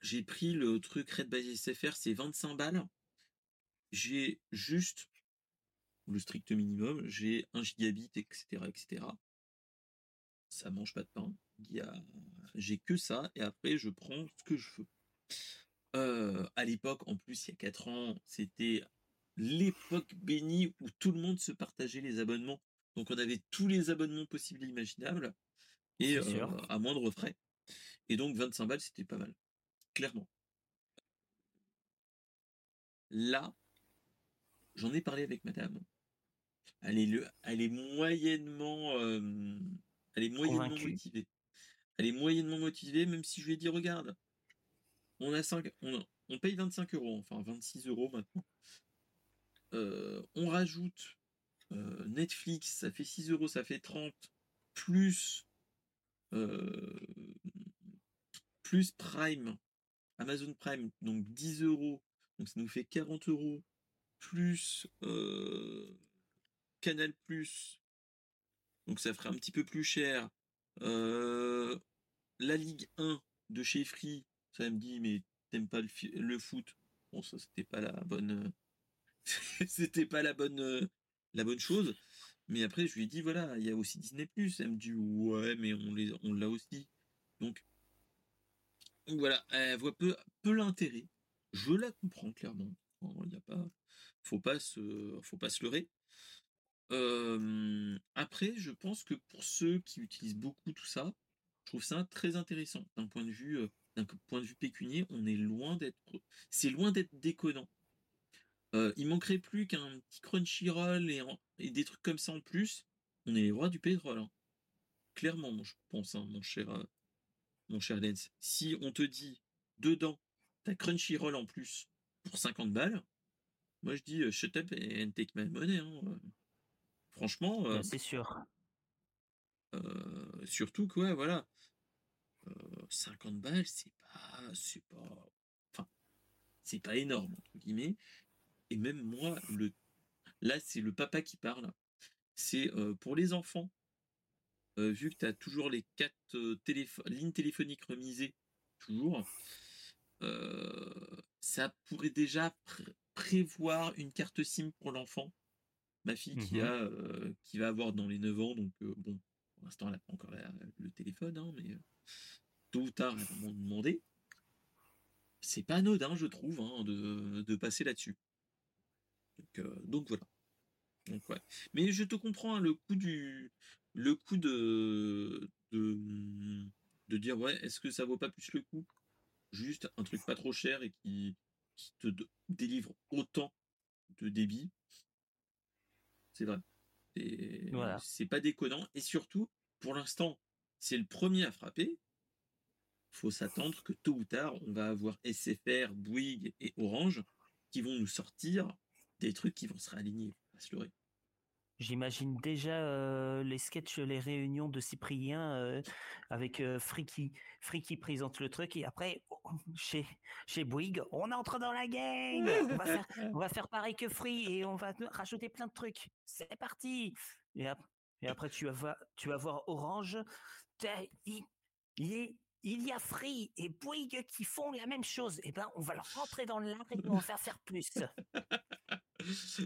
j'ai pris le truc Red by SFR, c'est 25 balles j'ai juste le strict minimum, j'ai un gigabit, etc., etc. Ça mange pas de pain. J'ai que ça, et après, je prends ce que je veux. Euh, à l'époque, en plus, il y a 4 ans, c'était l'époque bénie où tout le monde se partageait les abonnements. Donc, on avait tous les abonnements possibles et imaginables, et euh, à moindre frais. Et donc, 25 balles, c'était pas mal. Clairement. Là, J'en ai parlé avec madame. Elle est, le, elle est moyennement, euh, elle est moyennement motivée. Est moyennement motivée, même si je lui ai dit, regarde, on a 5, on, on paye 25 euros, enfin 26 euros maintenant. Euh, on rajoute euh, Netflix, ça fait 6 euros, ça fait 30, plus, plus Prime, Amazon Prime, donc 10 euros, donc ça nous fait 40 euros plus euh, Canal Plus, donc ça ferait un petit peu plus cher. Euh, la Ligue 1 de chez Free, ça me dit mais t'aimes pas le, foot Bon ça c'était pas la bonne, c'était pas la bonne, la bonne chose. Mais après je lui ai dit voilà il y a aussi Disney. Elle me dit ouais mais on les, on l'a aussi. Donc voilà, elle voit peu, peu l'intérêt. Je la comprends clairement. Il n'y a pas, faut pas se, faut pas se leurrer. après, je pense que pour ceux qui utilisent beaucoup tout ça, je trouve ça très intéressant d'un point de vue, d'un point de vue pécunier. On est loin d'être, c'est loin d'être déconnant. il manquerait plus qu'un petit Crunchyroll et, et, des trucs comme ça en plus. On est les rois du pétrole. Hein. Clairement, je pense, hein, mon cher, mon cher. Si on te dit dedans, t'as Crunchyroll en plus pour 50 balles, moi, je dis shut up and take my money. Hein. Franchement. c'est sûr. Surtout quoi, voilà. 50 balles, c'est pas. C'est pas. Enfin, c'est pas énorme, entre guillemets. Et même moi, le. Là, c'est le papa qui parle. C'est pour les enfants. vu que tu as toujours les quatre lignes téléphoniques remisées, toujours, ça pourrait déjà prévoir une carte SIM pour l'enfant. Ma fille qui, mmh a, euh, qui va avoir dans les 9 ans, donc euh, bon, pour l'instant, elle n'a pas encore le téléphone, hein, mais euh, tôt ou tard, elle va m'en demander. C'est pas anodin, je trouve, hein, de, passer là-dessus. Donc, voilà. Donc, ouais. Mais je te comprends, hein, le coup du, le coup de, de, de dire ouais, est-ce que ça vaut pas plus le coup? Juste un truc pas trop cher et qui, qui te délivre autant de débit. C'est vrai. Voilà. C'est pas déconnant. Et surtout, pour l'instant, c'est le premier à frapper. faut s'attendre que tôt ou tard, on va avoir SFR, Bouygues et Orange qui vont nous sortir des trucs qui vont se réaligner. À se leurrer. J'imagine déjà euh, les sketchs, les réunions de Cyprien euh, avec euh, Friki. Friki présente le truc et après, oh, chez, chez Bouygues, on entre dans la gang on va, faire, pareil que Free et on va rajouter plein de trucs. C'est parti et, après, tu vas, voir, tu vas voir Orange. Il, il, y a Free et Bouygues qui font la même chose. Et eh ben, on va leur rentrer dans l'art et on va faire faire plus.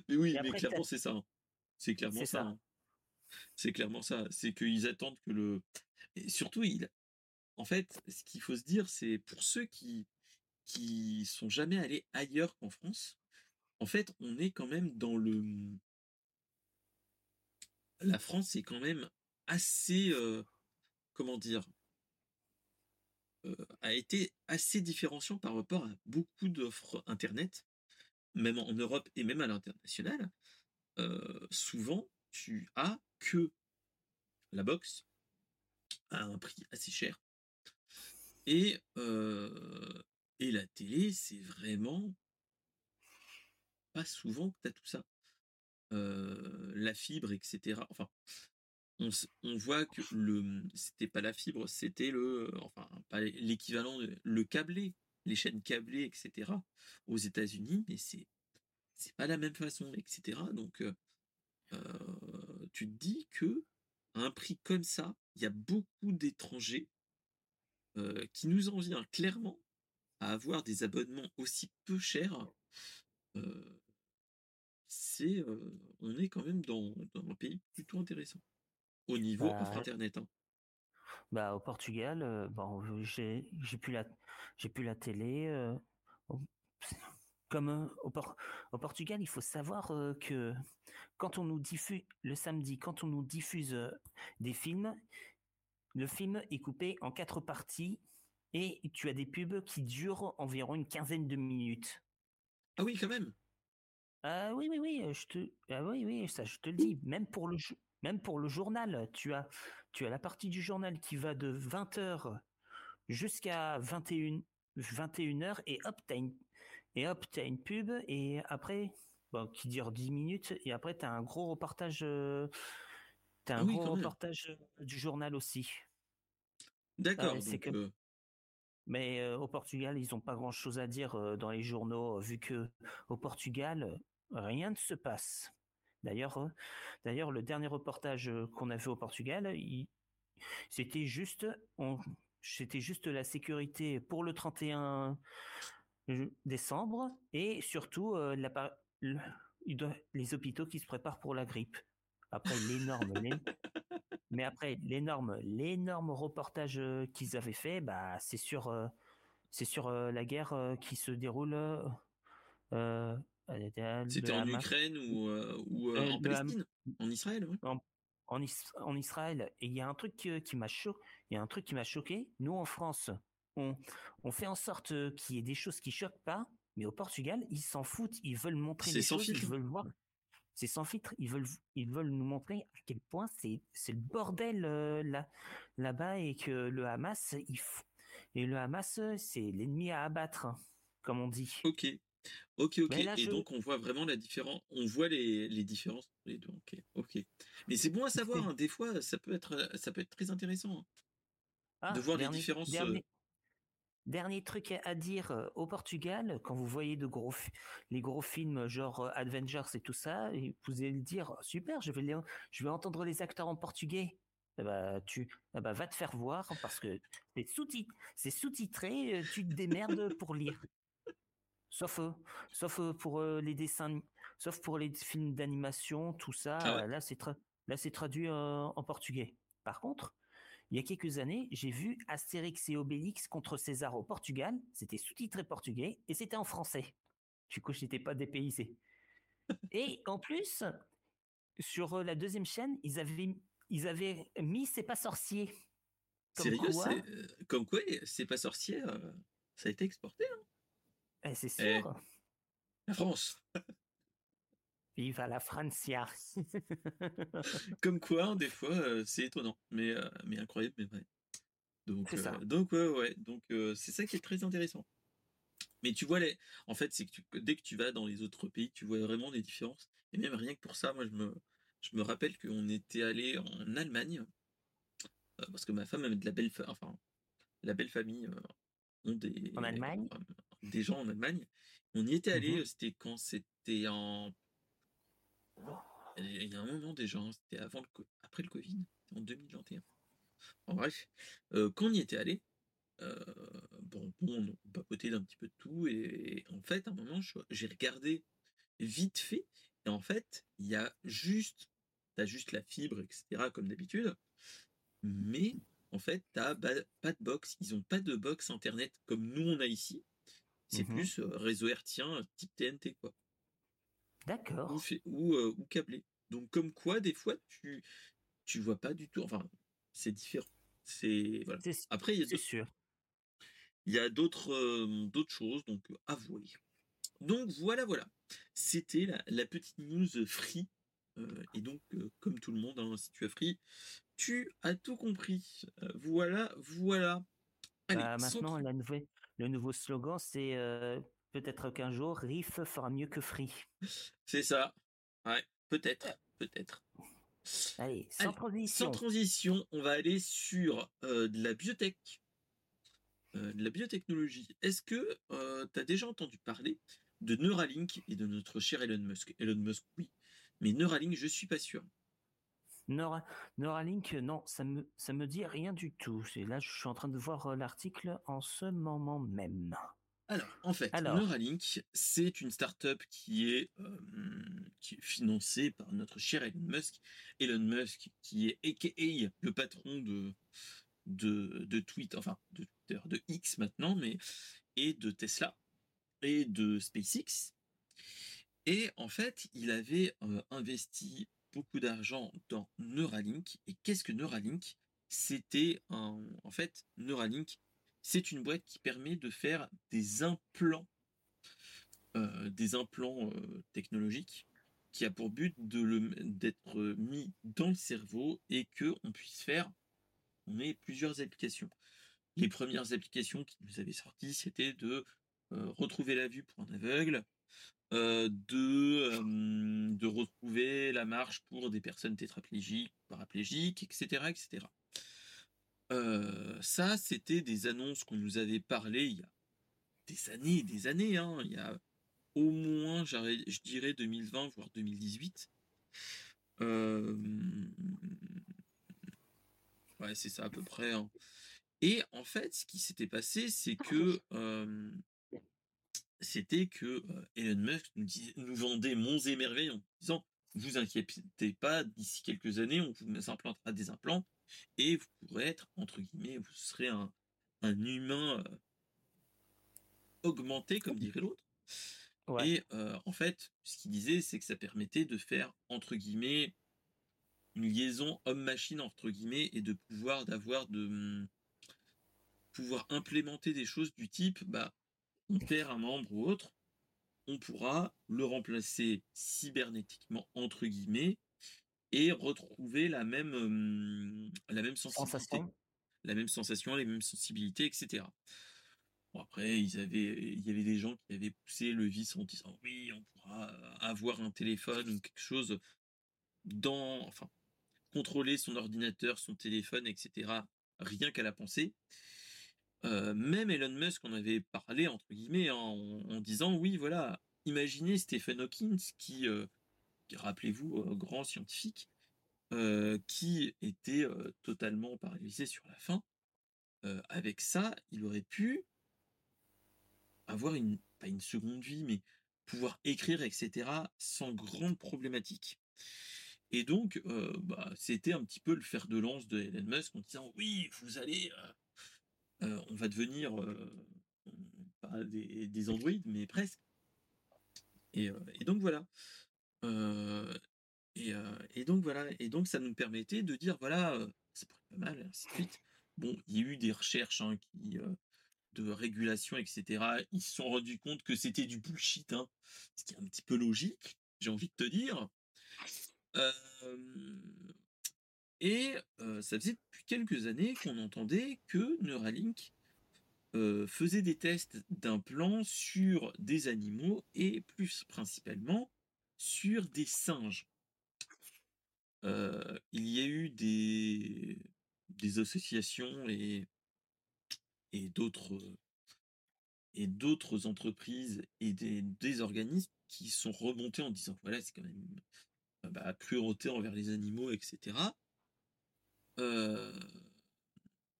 mais oui, mais clairement, c'est ça. C'est clairement ça. Hein. C'est clairement ça. C'est qu'ils attendent que le. Et surtout, il. En fait, ce qu'il faut se dire, c'est pour ceux qui qui sont jamais allés ailleurs qu'en France. En fait, on est quand même dans le. La France est quand même assez. Euh, comment dire euh, a été assez différenciant par rapport à beaucoup d'offres Internet, même en Europe et même à l'international. Euh, souvent, tu as que la box à un prix assez cher. Et, euh, et la télé, c'est vraiment pas souvent que tu as tout ça. Euh, la fibre, etc. Enfin, on, voit que le c'était pas la fibre, c'était le enfin pas l'équivalent le câblé, les chaînes câblées, etc. aux États-Unis, mais c'est c'est pas la même façon, etc. Donc, euh, euh, tu te dis que à un prix comme ça, il y a beaucoup d'étrangers euh, qui nous en viennent clairement à avoir des abonnements aussi peu chers. c'est, on est quand même dans, un pays plutôt intéressant au niveau bah, internet. Hein. Bah, au Portugal, bon, j'ai, j'ai plus la, j'ai plus la télé comme euh, au, Portugal, il faut savoir euh, que quand on nous diffuse le samedi, quand on nous diffuse euh, des films, le film est coupé en quatre parties et tu as des pubs qui durent environ une quinzaine de minutes. Ah oui, quand même. Ah oui, oui, oui, je te, ah oui, oui, ça, je te le dis. Même pour le, même pour le journal, tu as, tu as la partie du journal qui va de 20h jusqu'à 21, 21h et hop, t'as une, et hop, tu as une pub, et après, qui dure 10 minutes, et après, tu as un gros reportage, euh, as ah un gros reportage euh, du journal aussi. D'accord. que... Euh mais au Portugal, ils n'ont pas grand-chose à dire dans les journaux, vu que au Portugal, rien ne se passe. D'ailleurs, d'ailleurs, le dernier reportage qu'on a fait au Portugal, c'était juste, c'était juste la sécurité pour le 31 décembre et surtout euh, la, les hôpitaux qui se préparent pour la grippe. Après l'énorme, mais après l'énorme, l'énorme reportage euh, qu'ils avaient fait, bah c'est sur, euh, c'est sur la guerre qui se déroule. C'était en Ukraine ou, ou en Palestine, en Israël, en, en, Israël. Et il y a un truc qui m'a choqué. Il y a un truc qui m'a choqué. Nous en France, on, fait en sorte euh, qu'il y ait des choses qui choquent pas, mais au Portugal, ils s'en foutent, ils veulent montrer des choses, ils veulent voir. C'est sans filtre, ils veulent, ils veulent nous montrer à quel point c'est, c'est le bordel euh, là, là-bas et que le Hamas, il et le Hamas, c'est l'ennemi à abattre, comme on dit. Ok, ok, ok. et donc on voit vraiment la différence, on voit les, les différences les deux. Ok, ok. Mais c'est bon à savoir. Hein, des fois, ça peut être, ça peut être très intéressant hein, ah, de voir les différences. Euh, Dernier truc à dire euh, au Portugal, quand vous voyez de gros les gros films genre euh, Avengers et tout ça, vous allez dire super, je vais je vais entendre les acteurs en portugais. Eh ben, tu eh ben, va te faire voir parce que c'est sous-titré, sous-titré, euh, tu te démerdes pour lire. Sauf sauf pour les dessins sauf pour les films d'animation, tout ça, ah là c'est traduit en portugais. Par contre, il y a quelques années, j'ai vu Astérix et Obélix contre César au Portugal. C'était sous-titré portugais et c'était en français. Du coup, je n'étais pas dépaysé. Et en plus, sur la deuxième chaîne, ils avaient, ils avaient mis C'est pas sorcier. Comme Sérieux, quoi, comme quoi, C'est pas sorcier, ça a été exporté. Hein? Eh, c'est eh, sûr. la France. Vive la Francia. comme quoi, des fois, c'est étonnant, mais, mais incroyable, mais vrai. Donc, donc ouais, ouais. Donc c'est ça qui est très intéressant. Mais tu vois les, en fait, c'est que dès que tu vas dans les autres pays, tu vois vraiment les différences. Et même rien que pour ça, moi, je me, je me rappelle qu'on était allé en Allemagne parce que ma femme avait de la belle, enfin, la belle famille ont des, en Allemagne, des gens en Allemagne. On y était allé. Mmh c'était quand? C'était en, il y a un moment déjà, hein, c'était avant le, après le Covid, en 2021. En bref, euh, quand on y était allé, euh, bon, bon, on papotait d'un petit peu de tout, et, en fait, à un moment, j'ai regardé vite fait, et en fait, il y a juste, t'as juste la fibre, etc., comme d'habitude, mais en fait, t'as pas de box, ils ont pas de box internet comme nous on a ici, c'est mmh plus euh, réseau hertzien type TNT, quoi. D'accord. Ou, ou, ou, câblé. Donc, comme quoi, des fois, tu, tu vois pas du tout, enfin, c'est différent. C'est voilà. Après, il y a sûr. Il y a d'autres euh, d'autres choses, donc avouez. Donc voilà, voilà. C'était la, petite news free. Euh, et donc, euh, comme tout le monde, hein, si tu as free, tu as tout compris. voilà, voilà. Bah, maintenant, la nouvelle, le nouveau slogan, c'est peut-être qu'un jour, Riff fera mieux que Free. C'est ça. Ouais, peut-être, peut-être. Allez, sans transition. Sans transition, on va aller sur euh, de la biotech, euh, de la biotechnologie. Est-ce que euh, tu as déjà entendu parler de Neuralink et de notre cher Elon Musk? Elon Musk, oui, mais Neuralink, je suis pas sûr. Neuralink, non, ça me ça me dit rien du tout. Là, je suis en train de voir l'article en ce moment même. Alors, en fait, Neuralink, c'est une start-up qui est, qui est financée par notre cher Elon Musk. Elon Musk, qui est AKA le patron de, de, de Twitter, enfin, de Twitter, de X maintenant, mais, et de Tesla, et de SpaceX. Et en fait, il avait investi beaucoup d'argent dans Neuralink. Et qu'est-ce que Neuralink? C'était un, en fait, Neuralink, c'est une boîte qui permet de faire des implants, euh, des implants euh, technologiques, qui a pour but d'être mis dans le cerveau et que on puisse faire, on ait plusieurs applications. Les premières applications qui nous avaient sorties, c'était de euh, retrouver la vue pour un aveugle, de, de retrouver la marche pour des personnes tétraplégiques, paraplégiques, etc., etc. Euh, ça, c'était des annonces qu'on nous avait parlé il y a des années et des années, hein. il y a au moins, je dirais 2020, voire 2018. Euh, ouais, c'est ça à peu près. Hein. Et en fait, ce qui s'était passé, c'est que euh, c'était que Elon Musk nous, nous vendait monts et merveilles en disant vous inquiétez pas, d'ici quelques années, on vous implantera des implants et vous pourrez être, entre guillemets, vous serez un, humain euh, augmenté, comme dirait l'autre. Et euh, en fait, ce qu'il disait, c'est que ça permettait de faire, entre guillemets, une liaison homme-machine, entre guillemets, et de pouvoir d'avoir de hum, pouvoir implémenter des choses du type, bah, on perd un membre ou autre, on pourra le remplacer cybernétiquement, entre guillemets, et retrouver la même, la même sensibilité. La même sensation, les mêmes sensibilités, etc. Bon, après, ils avaient, il y avait des gens qui avaient poussé le vice en disant oui, on pourra avoir un téléphone ou quelque chose dans, enfin, contrôler son ordinateur, son téléphone, etc. Rien qu'à la pensée. même Elon Musk en avait parlé entre guillemets en, en disant oui voilà imaginez Stephen Hawking qui rappelez-vous, euh, grand scientifique, euh, qui était euh, totalement paralysé sur la fin. avec ça, il aurait pu avoir une, pas une seconde vie, mais pouvoir écrire, etc., sans grande problématique. Et donc, bah, c'était un petit peu le fer de lance de Elon Musk en disant oui, vous allez, on va devenir pas des, androïdes, mais presque. et donc voilà. Et, donc voilà, et donc ça nous permettait de dire voilà, être pas mal, ainsi de suite. Bon, il y a eu des recherches hein, qui, de régulation, etc. Ils se sont rendus compte que c'était du bullshit, hein, ce qui est un petit peu logique, j'ai envie de te dire. et ça faisait depuis quelques années qu'on entendait que Neuralink faisait des tests d'implants sur des animaux et plus principalement sur des singes. il y a eu des, associations et, d'autres entreprises et des, organismes qui sont remontés en disant voilà c'est quand même bah, cruauté envers les animaux etc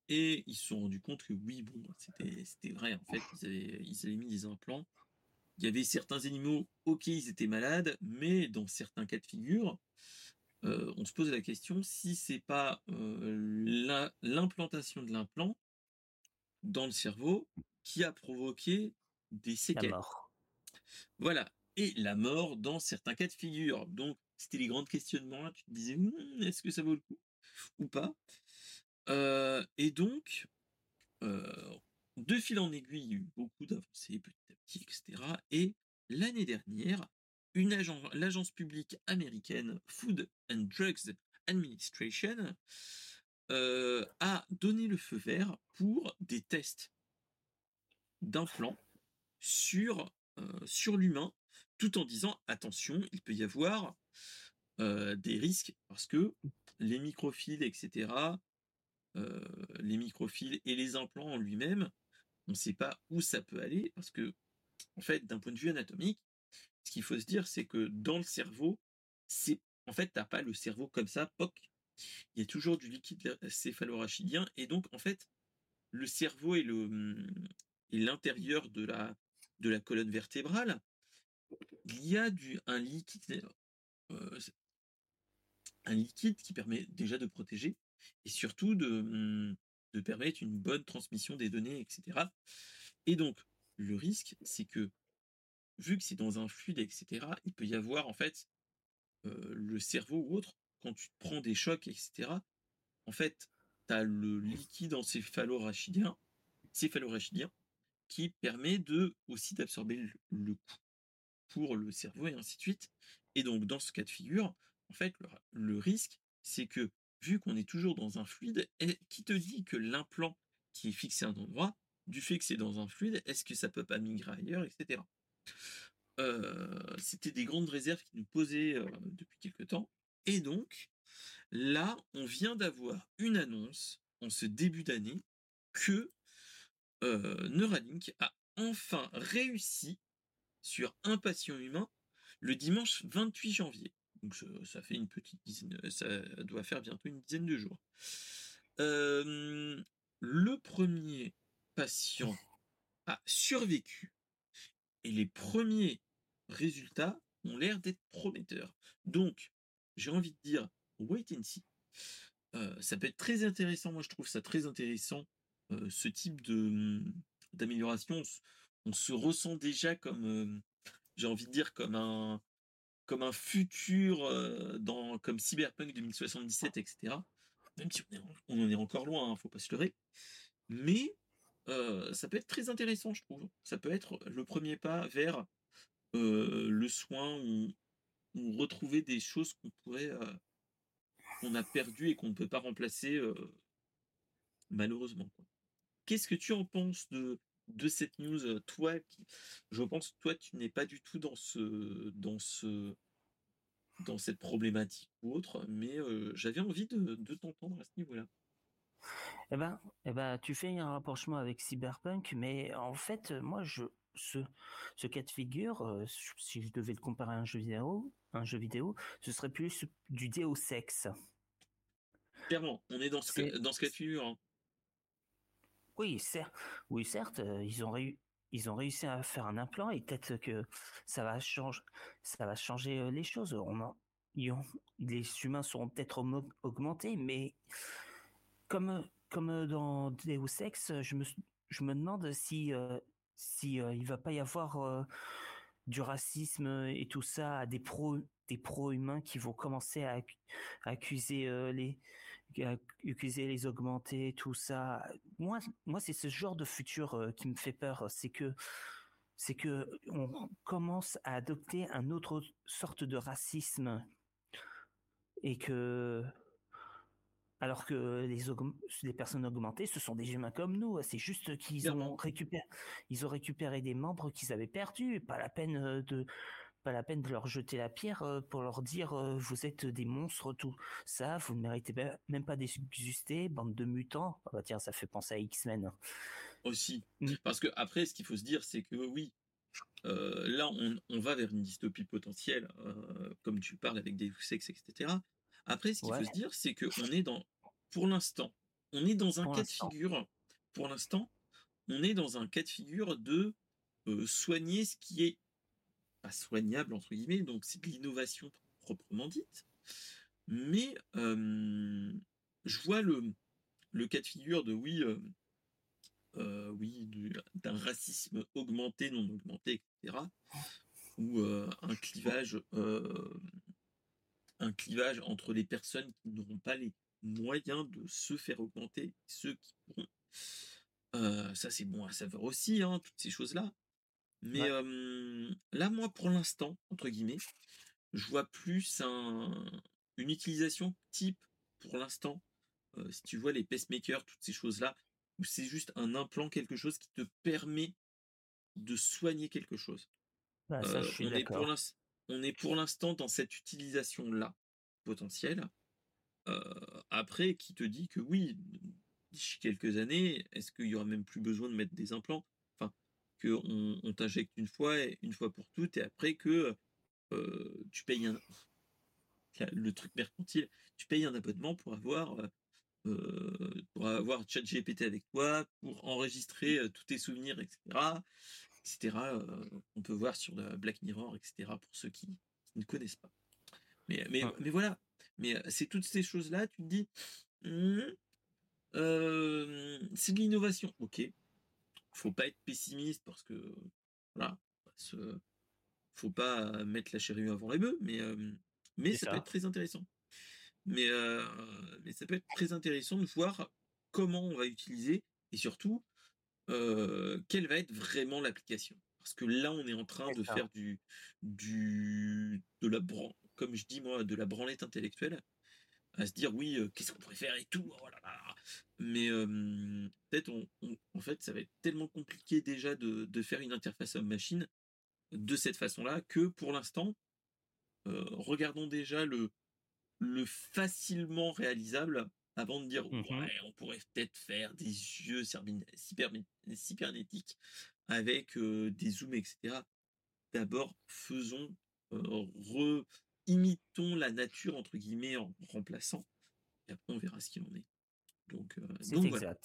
et ils se sont rendus compte que oui bon c'était vrai en fait ils avaient mis des implants il y avait certains animaux ok ils étaient malades mais dans certains cas de figure euh, on se pose la question si c'est pas euh, l'implantation de l'implant dans le cerveau qui a provoqué des séquelles. Voilà. Et la mort dans certains cas de figure. Donc, c'était les grands questionnements. Tu te disais, «Hmm, est-ce que ça vaut le coup ou pas? Euh, Et donc, de fil en aiguille, il y a eu beaucoup d'avancées etc. Et l'année dernière, l'agence publique américaine Food and Drugs Administration euh, a donné le feu vert pour des tests d'implants sur, euh, sur l'humain, tout en disant attention, il peut y avoir euh, des risques parce que les microphiles, etc., les microphiles et les implants en lui-même, on ne sait pas où ça peut aller parce que, en fait, d'un point de vue anatomique, ce qu'il faut se dire, c'est que dans le cerveau, c'est en fait, t'as pas le cerveau comme ça, poc. Il y a toujours du liquide céphalorachidien, et donc en fait, le cerveau et le mmh, et l'intérieur de la de la colonne vertébrale, il y a du un liquide euh, un liquide qui permet déjà de protéger et surtout de, mmh, de permettre une bonne transmission des données, etc. Et donc, le risque, c'est que vu que c'est dans un fluide, etc., il peut y avoir en fait le cerveau ou autre, quand tu prends des chocs, etc., en fait, tu as le liquide encéphalorachidien, céphalorachidien qui permet de aussi d'absorber le, coup pour le cerveau et ainsi de suite. Et donc, dans ce cas de figure, en fait, le, risque, c'est que vu qu'on est toujours dans un fluide, qui te dit que l'implant qui est fixé à un endroit, du fait que c'est dans un fluide, est-ce que ça peut pas migrer ailleurs, etc. Euh, c'était des grandes réserves qui nous posaient euh, depuis quelque temps. Et donc, là, on vient d'avoir une annonce en ce début d'année que euh, Neuralink a enfin réussi sur un patient humain le dimanche 28 janvier. Donc ça, fait une petite dizaine, ça doit faire bientôt une dizaine de jours. le premier patient a survécu et les premiers résultats ont l'air d'être prometteurs. Donc, j'ai envie de dire, wait and see. Euh, ça peut être très intéressant, moi je trouve ça très intéressant, euh, ce type hum, d'amélioration. On, se ressent déjà comme, euh, j'ai envie de dire, comme un, comme un futur dans, comme Cyberpunk 2077, etc. Même si on, en est encore loin, hein, faut pas se leurrer. Mais ça peut être très intéressant, je trouve. Ça peut être le premier pas vers le soin ou, retrouver des choses qu'on pourrait qu'on a perdu et qu'on ne peut pas remplacer malheureusement. Qu'est-ce que tu en penses de, cette news, toi je pense, toi, tu n'es pas du tout dans ce, dans ce, dans cette problématique ou autre, mais j'avais envie de t'entendre à ce niveau-là. Eh ben, eh ben, tu fais un rapprochement avec Cyberpunk, mais en fait, moi, je, ce, ce cas de figure, euh, si je devais le comparer à un jeu vidéo, un jeu vidéo, ce serait plus du Deus Ex. Clairement, on est dans ce, dans ce cas de figure. Hein. Oui, certes, oui, certes, euh, ils ont ils ont réussi à faire un implant et peut-être que ça va changer, ça va changer euh, les choses. On les humains seront peut-être augmentés, mais comme comme dans Deus Ex, je me je me demande si si il va pas y avoir du racisme et tout ça à des pro des pro-humains qui vont commencer à, accuser les accuser les augmentés, tout ça. Moi, moi, c'est ce genre de futur qui me fait peur. C'est que c'est que on commence à adopter un autre sorte de racisme et que alors que les, les personnes augmentées, ce sont des humains comme nous. C'est juste qu'ils ont récupéré, ils ont récupéré des membres qu'ils avaient perdus. Pas la peine de, pas la peine de leur jeter la pierre pour leur dire vous êtes des monstres, tout ça, vous ne méritez même pas d'exister, bande de mutants. Ah bah tiens, ça fait penser à X-Men. Aussi. Mmh. Parce que après, ce qu'il faut se dire, c'est que oui, là, on, va vers une dystopie potentielle, comme tu parles avec des sexes, etc. Après, ce qu'il faut se dire, c'est qu'on est dans, pour l'instant, on est dans un cas de figure, pour l'instant, on est dans un cas de figure de soigner ce qui est pas soignable, entre guillemets, donc c'est de l'innovation proprement dite. Mais je vois le, le cas de figure de oui, oui, d'un racisme augmenté, non augmenté, etc. Ou un clivage un clivage entre les personnes qui n'auront pas les moyens de se faire augmenter, ceux qui pourront. Euh, ça, c'est bon à savoir aussi, hein, toutes ces choses-là. Mais là, moi, pour l'instant, entre guillemets, je vois plus un, une utilisation type, pour l'instant, euh, si tu vois les pacemakers, toutes ces choses-là, où c'est juste un implant, quelque chose qui te permet de soigner quelque chose. Bah, ça, je suis d'accord on est pour l'instant dans cette utilisation-là potentielle. Euh, après, qui te dit que oui, d'ici quelques années, est-ce qu'il y aura même plus besoin de mettre des implants? Enfin, qu'on on, t'injecte une fois, et une fois pour toutes, et après que euh, tu payes un le truc mercantile, tu payes un abonnement pour avoir euh, pour avoir ChatGPT avec toi, pour enregistrer tous tes souvenirs, etc etc. on peut voir sur Black Mirror, etc. pour ceux qui, ne connaissent pas. Mais, mais, mais voilà. Mais c'est toutes ces choses-là, tu te dis, mmh, c'est de l'innovation. Ok. Faut pas être pessimiste parce que voilà, faut pas mettre la charrue avant les bœufs, mais mais ça, peut être très intéressant. Mais mais ça peut être très intéressant de voir comment on va utiliser et surtout quelle va être vraiment l'application? Parce que là, on est en train de faire du, du, de la comme je dis moi, de la branlette intellectuelle, à se dire oui, qu'est-ce qu'on pourrait faire et tout. Oh Mais peut-être, en fait, ça va être tellement compliqué déjà de, faire une interface homme-machine de cette façon-là que pour l'instant, regardons déjà le, le facilement réalisable avant de dire mmh on pourrait peut-être faire des yeux cybernétiques avec des zooms, etc. D'abord, faisons, re, imitons la nature entre guillemets en remplaçant, et après on verra ce qu'il en est. Donc, donc voilà.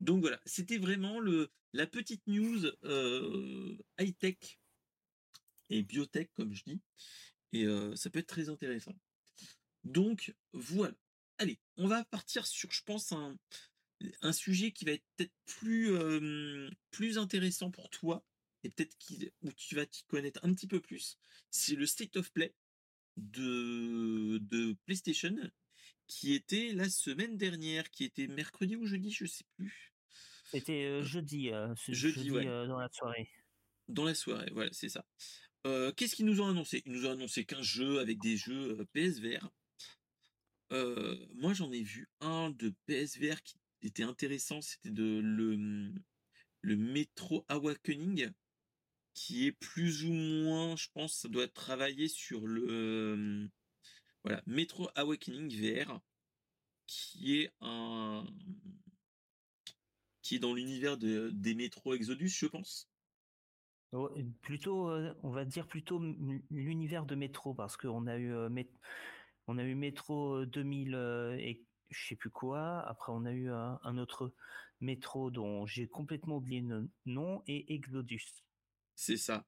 Donc voilà, c'était vraiment le la petite news high tech et biotech comme je dis, et ça peut être très intéressant. Donc voilà. Allez, on va partir sur, je pense, un, un sujet qui va être peut-être plus, plus intéressant pour toi et peut-être où tu vas t'y connaître un petit peu plus. C'est le State of Play de, de PlayStation qui était la semaine dernière, qui était mercredi ou jeudi, je sais plus. C'était jeudi, jeudi, dans la soirée. Dans la soirée, voilà, c'est ça. Qu'est-ce qu'ils nous ont annoncé? Ils nous ont annoncé qu'un jeu avec des jeux PSVR moi, j'en ai vu un de PSVR qui était intéressant, c'était de le le Metro Awakening, qui est plus ou moins, je pense, ça doit travailler sur le voilà, Metro Awakening VR, qui est un qui est dans l'univers de, des Metro Exodus, je pense. plutôt, on va dire plutôt l'univers de Metro, parce qu'on a eu on a eu Métro 2000 et je sais plus quoi. Après, on a eu un, autre métro dont j'ai complètement oublié le nom et Exodus. C'est ça.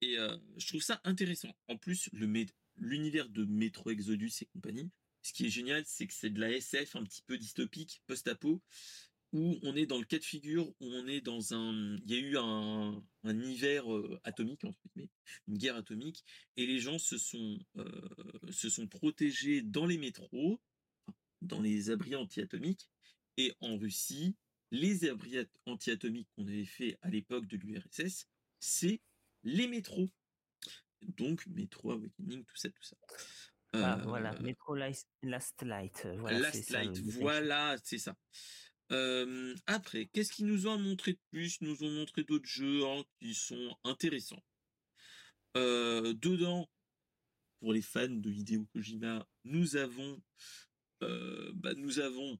Et je trouve ça intéressant. En plus, l'univers de Métro Exodus et compagnie, ce qui est génial, c'est que c'est de la SF un petit peu dystopique, post-apo. Où on est dans le cas de figure où on est dans un, il y a eu un, un hiver euh, atomique entre guillemets, une guerre atomique, et les gens se sont euh, se sont protégés dans les métros, dans les abris anti-atomiques, et en Russie, les abris anti-atomiques qu'on avait fait à l'époque de l'URSS, c'est les métros. Donc métro awakening, tout ça, tout ça. Ah, voilà, euh, Metro Last Light. Voilà, Last Light, voilà, c'est ça après, qu'est-ce qu'ils nous ont montré de plus? Ils nous ont montré d'autres jeux hein, qui sont intéressants. dedans, pour les fans de Hideo Kojima, nous avons, bah, nous avons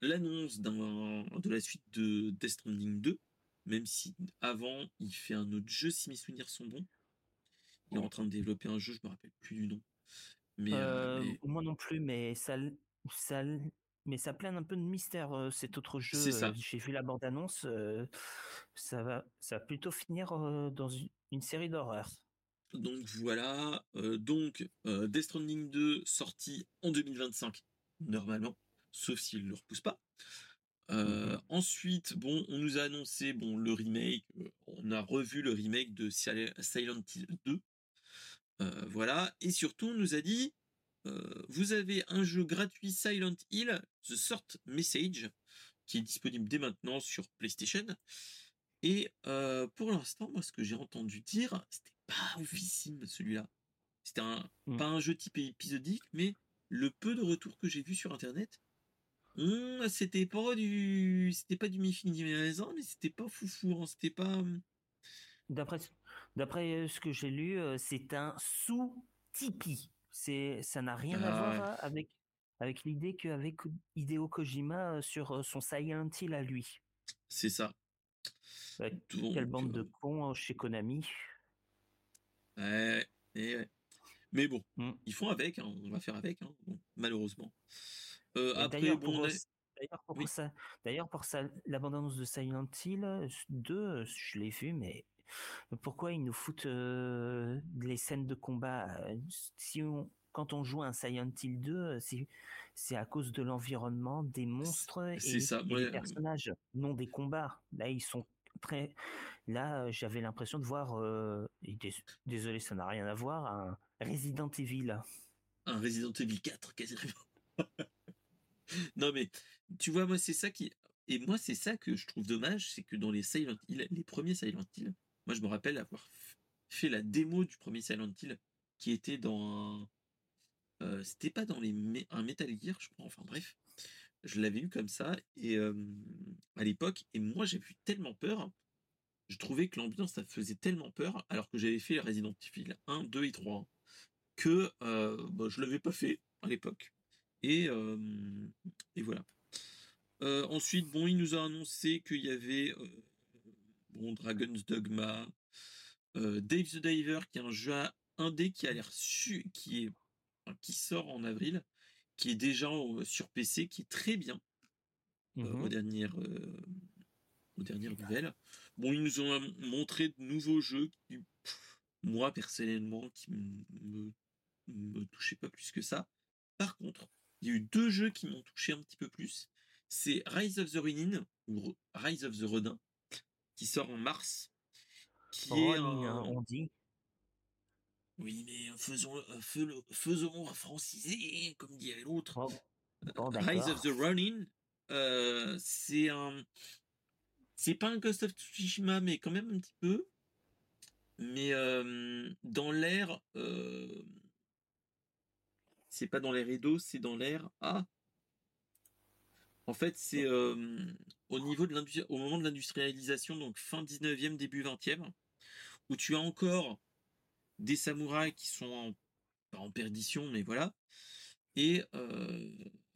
l'annonce de la suite de Death Stranding 2, même si avant il fait un autre jeu, si mes souvenirs sont bons. Il est en train de développer un jeu, je me rappelle plus du nom. Mais, mais... Moi non plus, mais ça, ça mais ça plane un peu de mystère cet autre jeu. J'ai vu la bande annonce, ça va, ça va plutôt finir dans une, série d'horreur. Donc voilà, donc Death Stranding 2 sorti en 2025 normalement, sauf s'il ne le repousse pas. Mmh ensuite, bon, on nous a annoncé bon le remake, on a revu le remake de Silent Hill 2. voilà, et surtout on nous a dit euh, vous avez un jeu gratuit Silent Hill, The Sort Message, qui est disponible dès maintenant sur PlayStation. Et euh, pour l'instant, moi, ce que j'ai entendu dire, c'était pas oufissime celui-là. C'était un, mm. pas un jeu type épisodique, mais le peu de retours que j'ai vu sur Internet, hmm, c'était pas du, c'était pas du mi ni mais c'était pas foufou, hein, c'était pas. Hum. D'après, d'après euh, ce que j'ai lu, c'est un sous Tipeee. C'est, ça n'a rien à voir ah avec avec l'idée qu'avec Hideo Kojima sur son Silent Hill à lui. C'est ça. quelle bande de cons chez Konami. Ouais, Mais bon, mmh. ils font avec, hein, on va faire avec, hein, malheureusement. après, d'ailleurs, pour, d'ailleurs, pour ça, d'ailleurs, pour ça, l'abondance de Silent Hill 2, je l'ai vu, mais pourquoi ils nous foutent les scènes de combat Si on, quand on joue un Silent Hill 2, c'est à cause de l'environnement, des monstres et, des personnages, non des combats. Là, ils sont très. Là, j'avais l'impression de voir. désolé, ça n'a rien à voir. Un Resident Evil. Un Resident Evil 4, quasiment. non mais tu vois, moi c'est ça qui. Et moi, c'est ça que je trouve dommage, c'est que dans les Silent Hill, les premiers Silent Hill, moi, je me rappelle avoir fait la démo du premier Silent Hill qui était dans un. Euh, c'était pas dans les un Metal Gear, je crois. Enfin bref, je l'avais eu comme ça et à l'époque. Et moi, j'ai eu tellement peur. Je trouvais que l'ambiance, ça faisait tellement peur, alors que j'avais fait Resident Evil 1, 2 et 3, que euh, bah, je l'avais pas fait à l'époque. Et, et voilà. Euh, ensuite, bon, il nous a annoncé qu'il y avait bon, Dragon's Dogma, euh, Dave the Diver, qui est un jeu indé qui a l'air su, qui est, qui sort en avril, qui est déjà sur PC, qui est très bien euh, aux dernières, euh, aux dernières nouvelles. Bon, ils nous ont montré de nouveaux jeux qui, moi personnellement, qui me, me touchaient pas plus que ça. Par contre, il y a eu deux jeux qui m'ont touché un petit peu plus. C'est Rise of the Ronin ou Rise of the Rodin, qui sort en mars. Qui est hein, on dit. Oui, mais faisons, euh, faisons franciser, comme dirait l'autre. Oh, Rise of the Running, euh, c'est un. C'est pas un Ghost of Tsushima, mais quand même un petit peu. Mais euh, dans l'air. c'est pas dans l'air Edo, c'est dans l'air. Ah en fait, c'est au niveau de au moment de l'industrialisation, donc fin 19e, début 20e, où tu as encore des samouraïs qui sont en, perdition, mais voilà. Et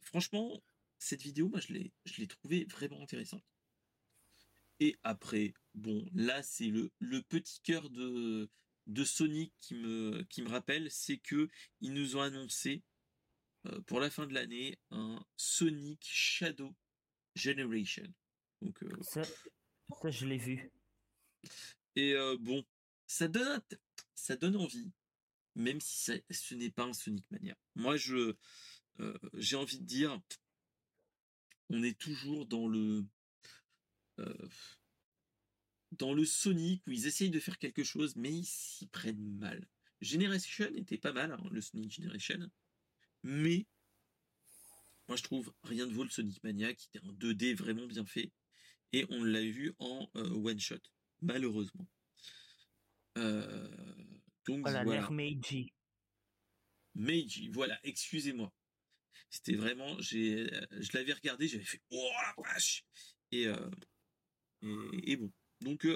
franchement, cette vidéo, moi, je l'ai, je trouvée vraiment intéressante. Et après, bon, là, c'est le, petit cœur de, de Sonic qui me, qui me rappelle, c'est que ils nous ont annoncé euh, pour la fin de l'année un Sonic Shadow Generation. Donc, euh, ça, je l'ai vu. Et euh, bon, ça donne, ça donne envie, même si ce n'est pas un Sonic Mania. Moi, je, j'ai envie de dire, on est toujours dans le, dans le Sonic où ils essayent de faire quelque chose, mais ils s'y prennent mal. Generation était pas mal, hein, le Sonic Generation, mais moi je trouve rien de vaut le Sonic Mania qui était un 2D vraiment bien fait, et on l'a vu en one shot, malheureusement. donc voilà. Meiji. Meiji, voilà, excusez-moi. C'était vraiment, j'ai, je l'avais regardé, j'avais fait oh la vache et, et, bon. Donc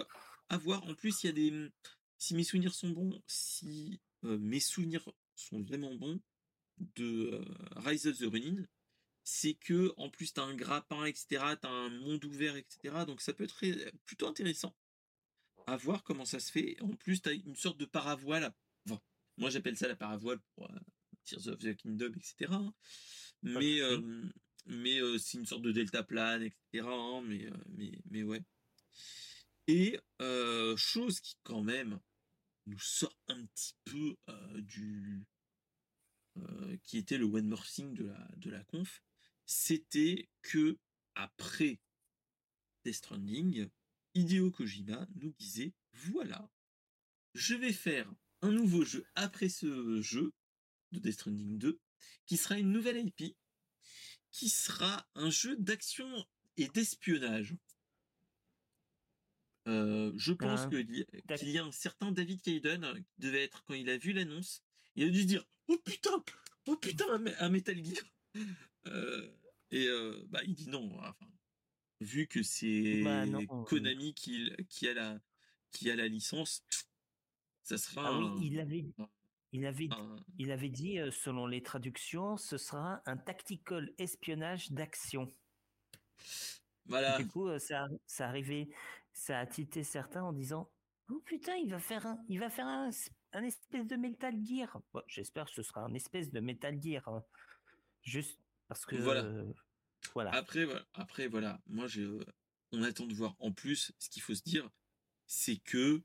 à voir. En plus, il y a des, si mes souvenirs sont bons, si mes souvenirs sont vraiment bons de Rise of the Running, c'est que en plus tu as un grappin, etc. Tu as un monde ouvert, etc. Donc ça peut être plutôt intéressant à voir comment ça se fait. En plus, tu as une sorte de paravoile. moi j'appelle ça la paravoile pour Tears of the Kingdom, etc. Hein. Mais, mais c'est une sorte de delta plane, etc. Hein, mais, mais, mais ouais. Et chose qui quand même nous sort un petit peu du qui était le one more thing de la de la conf, c'était que après Death Stranding, Hideo Kojima nous disait voilà, je vais faire un nouveau jeu après ce jeu de Death Stranding 2 qui sera une nouvelle IP qui sera un jeu d'action et d'espionnage. Euh, je pense ah. qu'il y, a un certain David Kayden qui devait être, quand il a vu l'annonce, il a dû se dire Oh putain Oh putain, un, Metal Gear euh, Et euh, bah, il dit non. Enfin, vu que c'est bah, Konami qui, qui, a la, qui a la licence, ça sera. Ah oui, il avait, il avait, il avait dit, selon les traductions, ce sera un tactical espionnage d'action. Voilà. Du coup, ça, ça arrivait, ça a tité certains en disant Oh putain, il va faire un, il va faire un, un espèce de Metal Gear. J'espère que ce sera un espèce de Metal Gear. Hein. Juste parce que. Voilà. voilà. Après, voilà. Après, voilà. Moi, j'ai, on attend de voir. En plus, ce qu'il faut se dire, c'est que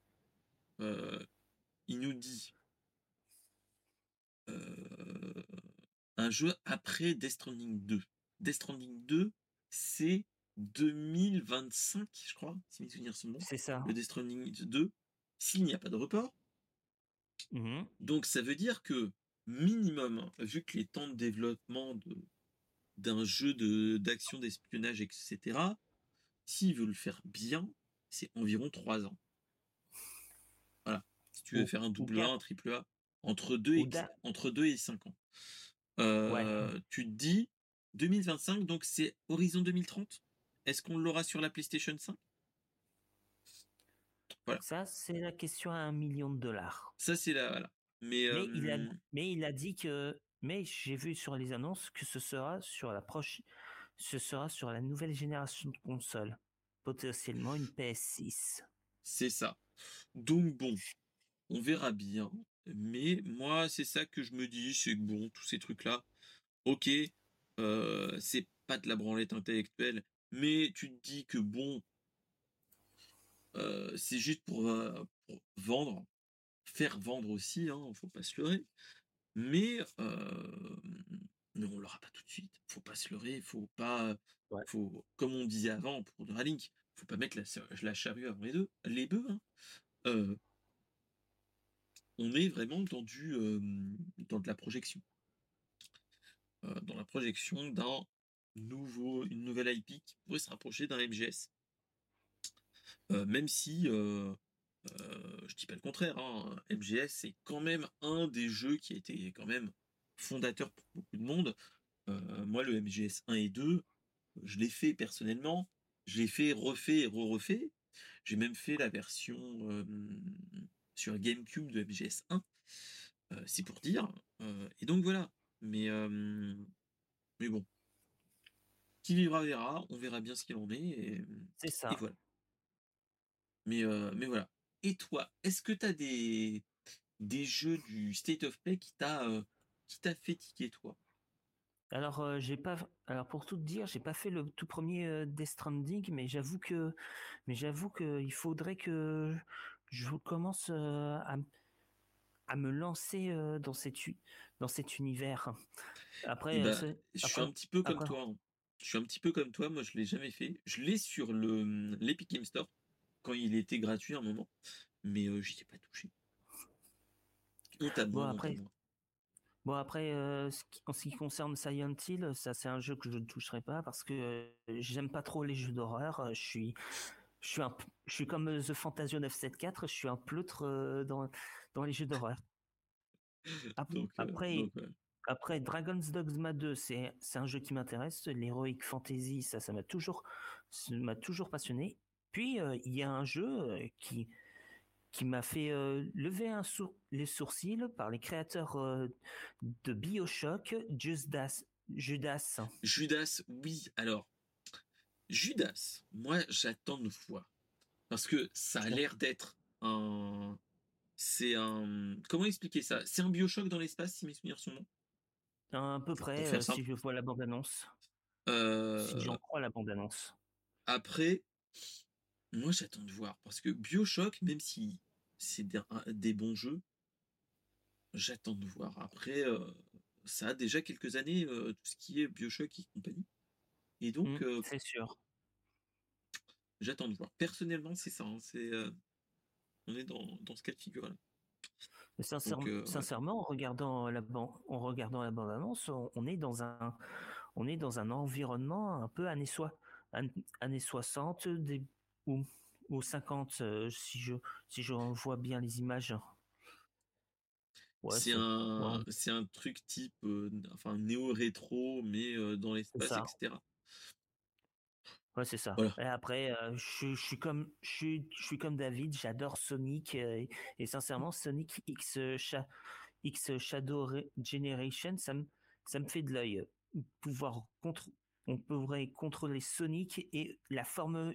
il nous dit un jeu après Death Stranding 2. Death Stranding 2, c'est 2025, je crois, si mes souvenirs sont bons. C'est ça. Le Death Stranding 2, s'il n'y a pas de report. Mmh Donc ça veut dire que minimum, vu que les temps de développement de, d'un jeu de, d'action, d'espionnage, etc., s'il veut le faire bien, c'est environ 3 ans. Voilà. Si tu veux faire un double A, un triple A, entre 2 et, entre 2 et 5 ans. Euh, tu te dis 2025, donc c'est Horizon 2030 Est-ce qu'on l'aura sur la PlayStation 5 voilà. Ça, c'est la question à un million de dollars. Ça, c'est la. Voilà. Mais, il a, mais il a dit que. Mais j'ai vu sur les annonces que ce sera sur la proche, ce sera sur la nouvelle génération de consoles, potentiellement une PS6. C'est ça. Donc bon, on verra bien. Mais moi, c'est ça que je me dis, c'est que bon, tous ces trucs-là, ok, euh, c'est pas de la branlette intellectuelle, mais tu te dis que bon, euh, c'est juste pour, euh, vendre, faire vendre aussi, hein, faut pas se leurrer. Mais non, on l'aura pas tout de suite. Faut pas se leurrer, faut pas, faut, comme on disait avant pour Neuralink, faut pas mettre la, la charrue avant les deux, les bœufs. Hein on est vraiment dans du dans de la projection. dans la projection d'un nouveau, une nouvelle IP qui pourrait se rapprocher d'un MGS. Même si je dis pas le contraire, hein, MGS c'est quand même un des jeux qui a été quand même fondateur pour beaucoup de monde. moi le MGS 1 et 2, je l'ai fait personnellement, j'ai fait refait et re-refait. J'ai même fait la version sur GameCube de MGS 1. Euh, c'est pour dire. Euh, et donc voilà. Mais, euh, mais bon. Qui vivra verra. On verra bien ce qu'il en est. C'est ça. Et voilà. Mais, mais voilà. Et toi, est-ce que tu as des, des jeux du State of Play qui t'a t'a fait tiquer toi? Alors j'ai pas alors pour tout te dire, j'ai pas fait le tout premier Death Stranding mais j'avoue que mais j'avoue que il faudrait que je commence à, à me lancer dans, cette, dans cet univers. Après, eh ben, je suis un petit peu comme toi. Hein. je suis un petit peu comme toi, moi je l'ai jamais fait. Je l'ai sur le mmh, l'Epic Game Store quand il était gratuit à un moment, mais euh, j'y ai pas touché. Bon après, bon après euh, en ce qui concerne Silent Hill, ça c'est un jeu que je ne toucherai pas parce que euh, j'aime pas trop les jeux d'horreur. Je suis je suis un je suis comme The Fantasio 974, je suis un pleutre dans dans les jeux d'horreur. Après, après Dragon's Dogma 2, c'est un jeu qui m'intéresse. L'Heroic Fantasy, ça, ça m'a toujours, m'a toujours passionné. Puis euh, il y a un jeu euh, qui qui m'a fait euh, lever un les sourcils par les créateurs de BioShock, Judas. Judas. Judas, oui. Alors, Judas, moi j'attends de voir. Parce que ça a l'air d'être un. C'est un. Comment expliquer ça? C'est un Bioshock dans l'espace, si mes souvenirs sont bons? À peu près, euh, si je vois la bande-annonce. Si j'en crois la bande-annonce. Après, moi j'attends de voir. Parce que Bioshock, même si c'est des, bons jeux, j'attends de voir. Après, ça a déjà quelques années, tout ce qui est Bioshock et compagnie. Et donc. Mmh, c'est sûr. J'attends de voir. Personnellement, c'est ça. Hein, c'est, on est dans, dans ce cas de figure-là. Euh, sincèrement, en regardant la bande, en regardant la bande annonce, on, est dans un, on est dans un environnement un peu années, années 60 des, ou, ou 50 euh, si je si je vois bien les images. c'est un, c'est un truc type, euh, enfin néo-rétro, mais dans l'espace, etc. Ouais, c'est ça. Et après, euh, je, suis comme, je, je suis comme David, j'adore Sonic euh, et, sincèrement, Sonic X, X Shadow Generation, ça me, ça me fait de l'œil. Pouvoir contre, on pourrait contrôler Sonic et la forme,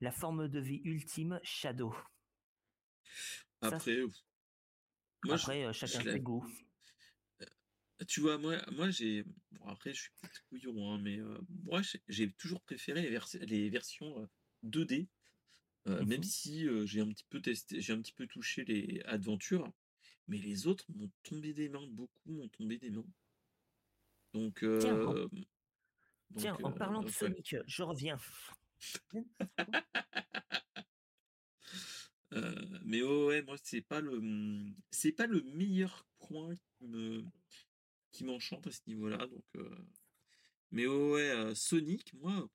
la forme de vie ultime Shadow. Après, moi, après, euh, chacun ses goûts. Tu vois, moi, moi j'ai. Bon, après, je suis peut-être couillon, hein, mais euh, moi, j'ai toujours préféré les, les versions 2D, euh, euh, même mmh si j'ai un petit peu testé, j'ai un petit peu touché les aventures, mais les autres m'ont tombé des mains, beaucoup m'ont tombé des mains. Donc. Tiens, en, parlant de Sonic, je reviens. mais ouais, moi, c'est pas le, mmh, c'est pas le meilleur point qui me qui m'enchante à ce niveau-là. Donc, euh, mais ouais, euh, Sonic, moi,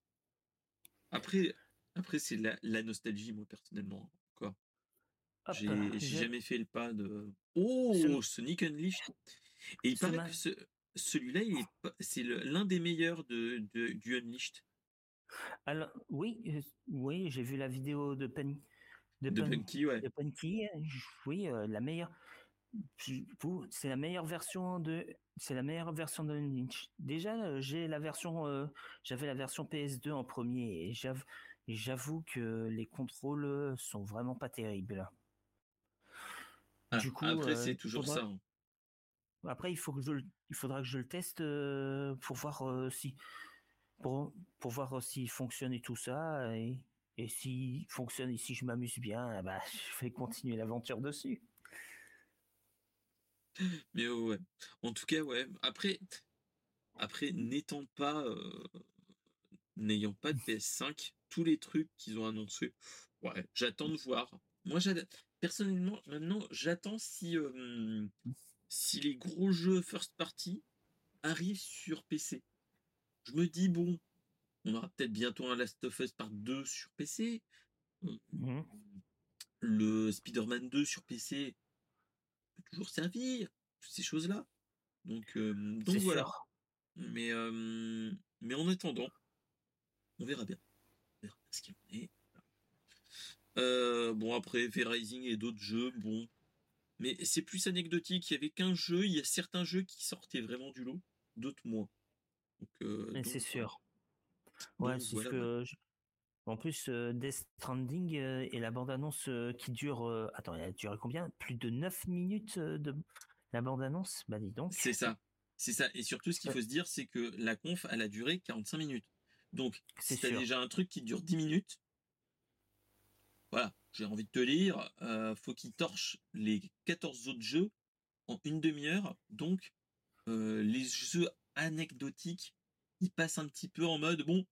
après, après c'est la, nostalgie, moi personnellement. Quoi. J'ai jamais fait le pas de. Oh, Sonic Unleashed. Et il paraît que celui-là, c'est l'un des meilleurs de, du Unleashed. Alors, oui, oui, j'ai vu la vidéo de Penny. De, Punky, ouais. De Punky, oui, la meilleure c'est la meilleure version de c'est la meilleure version de Lynch. Déjà, j'ai la version euh, j'avais la version PS2 en premier et j'avoue que les contrôles sont vraiment pas terribles. Ah, du coup, après euh, c'est toujours ça. Hein. Après, il faut que je il faudra que je le teste pour voir si pour pour voir s'il fonctionne et tout ça et et s'il fonctionne et si je m'amuse bien, bah je vais continuer l'aventure dessus. Mais ouais. En tout cas, ouais. Après, après n'étant pas, euh, n'ayant pas de PS5, tous les trucs qu'ils ont annoncés, ouais, j'attends de voir. Moi, personnellement, maintenant, j'attends si, euh, si les gros jeux first party arrivent sur PC. Je me dis, bon, on aura peut-être bientôt un Last of Us Part 2 sur PC. Mmh. Le Spider-Man 2 sur PC, toujours servir, toutes ces choses-là. Donc, euh, donc voilà. Mais, euh, mais en attendant, on verra bien. On verra ce qu'il en est. Euh, bon, après, V-Rising et d'autres jeux, bon. Mais c'est plus anecdotique. Il y avait qu'un jeu, il y a certains jeux qui sortaient vraiment du lot, d'autres moins. Donc, mais c'est sûr. Ouais, c'est ce que. En plus, Death Stranding et la bande-annonce qui dure. Attends, elle a duré combien? Plus de 9 minutes de la bande-annonce? Bah dis donc. C'est ça. C'est ça. Et surtout, ce qu'il faut se dire, c'est que la conf, elle a duré 45 minutes. Donc, si t'as déjà un truc qui dure 10 minutes, voilà, j'ai envie de te lire, faut qu'il torche les 14 autres jeux en une demi-heure. Donc, les jeux anecdotiques il passe un petit peu en mode bon,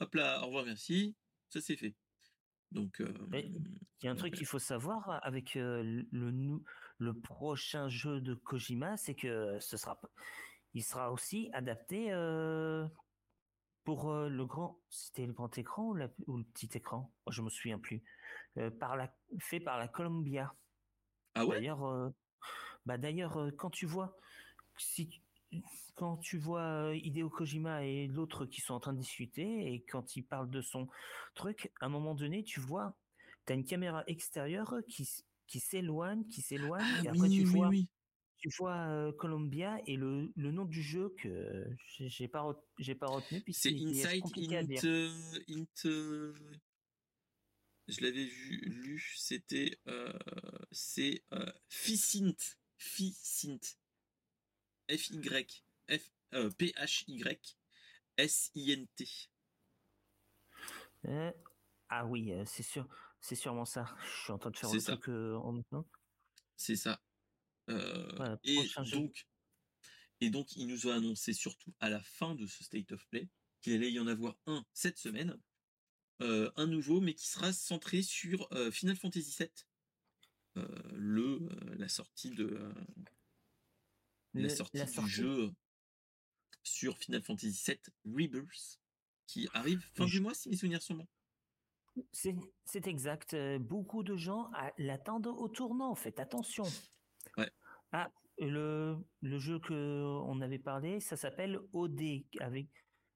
hop là, au revoir, merci, ça c'est fait. Donc, euh, il y a un truc qu'il faut savoir avec le, le prochain jeu de Kojima, c'est que ce sera, il sera aussi adapté pour le grand, c'était le grand écran ou, le petit écran? Oh, Je me souviens plus. par la, fait par la Columbia. Ah ouais? D'ailleurs, bah d'ailleurs, quand tu vois, si quand tu vois Hideo Kojima et l'autre qui sont en train de discuter et quand il parle de son truc, à un moment donné, tu vois, tu as une caméra extérieure qui qui s'éloigne, qui s'éloigne, ah et après tu vois, tu vois Columbia et le, le nom du jeu que j'ai pas j'ai pas retenu. C'est Inside Into, Into, je l'avais vu lu, c'était euh, c'est euh, Ficint, Ficint, F Y F euh, P H Y S I N T. Euh, ah oui, c'est sûr. C'est sûrement ça. Je suis en train de faire un truc en même temps. C'est ça. et donc, et donc, il nous a annoncé surtout à la fin de ce State of Play qu'il allait y en avoir un cette semaine, un nouveau, mais qui sera centré sur Final Fantasy VII, le la sortie de la sortie du jeu sur Final Fantasy VII Rebirth, qui arrive fin du mois si mes souvenirs sont bons. C'est exact. Beaucoup de gens l'attendent au tournant. Faites attention. Ouais. Ah, le, le jeu que on avait parlé, ça s'appelle OD avec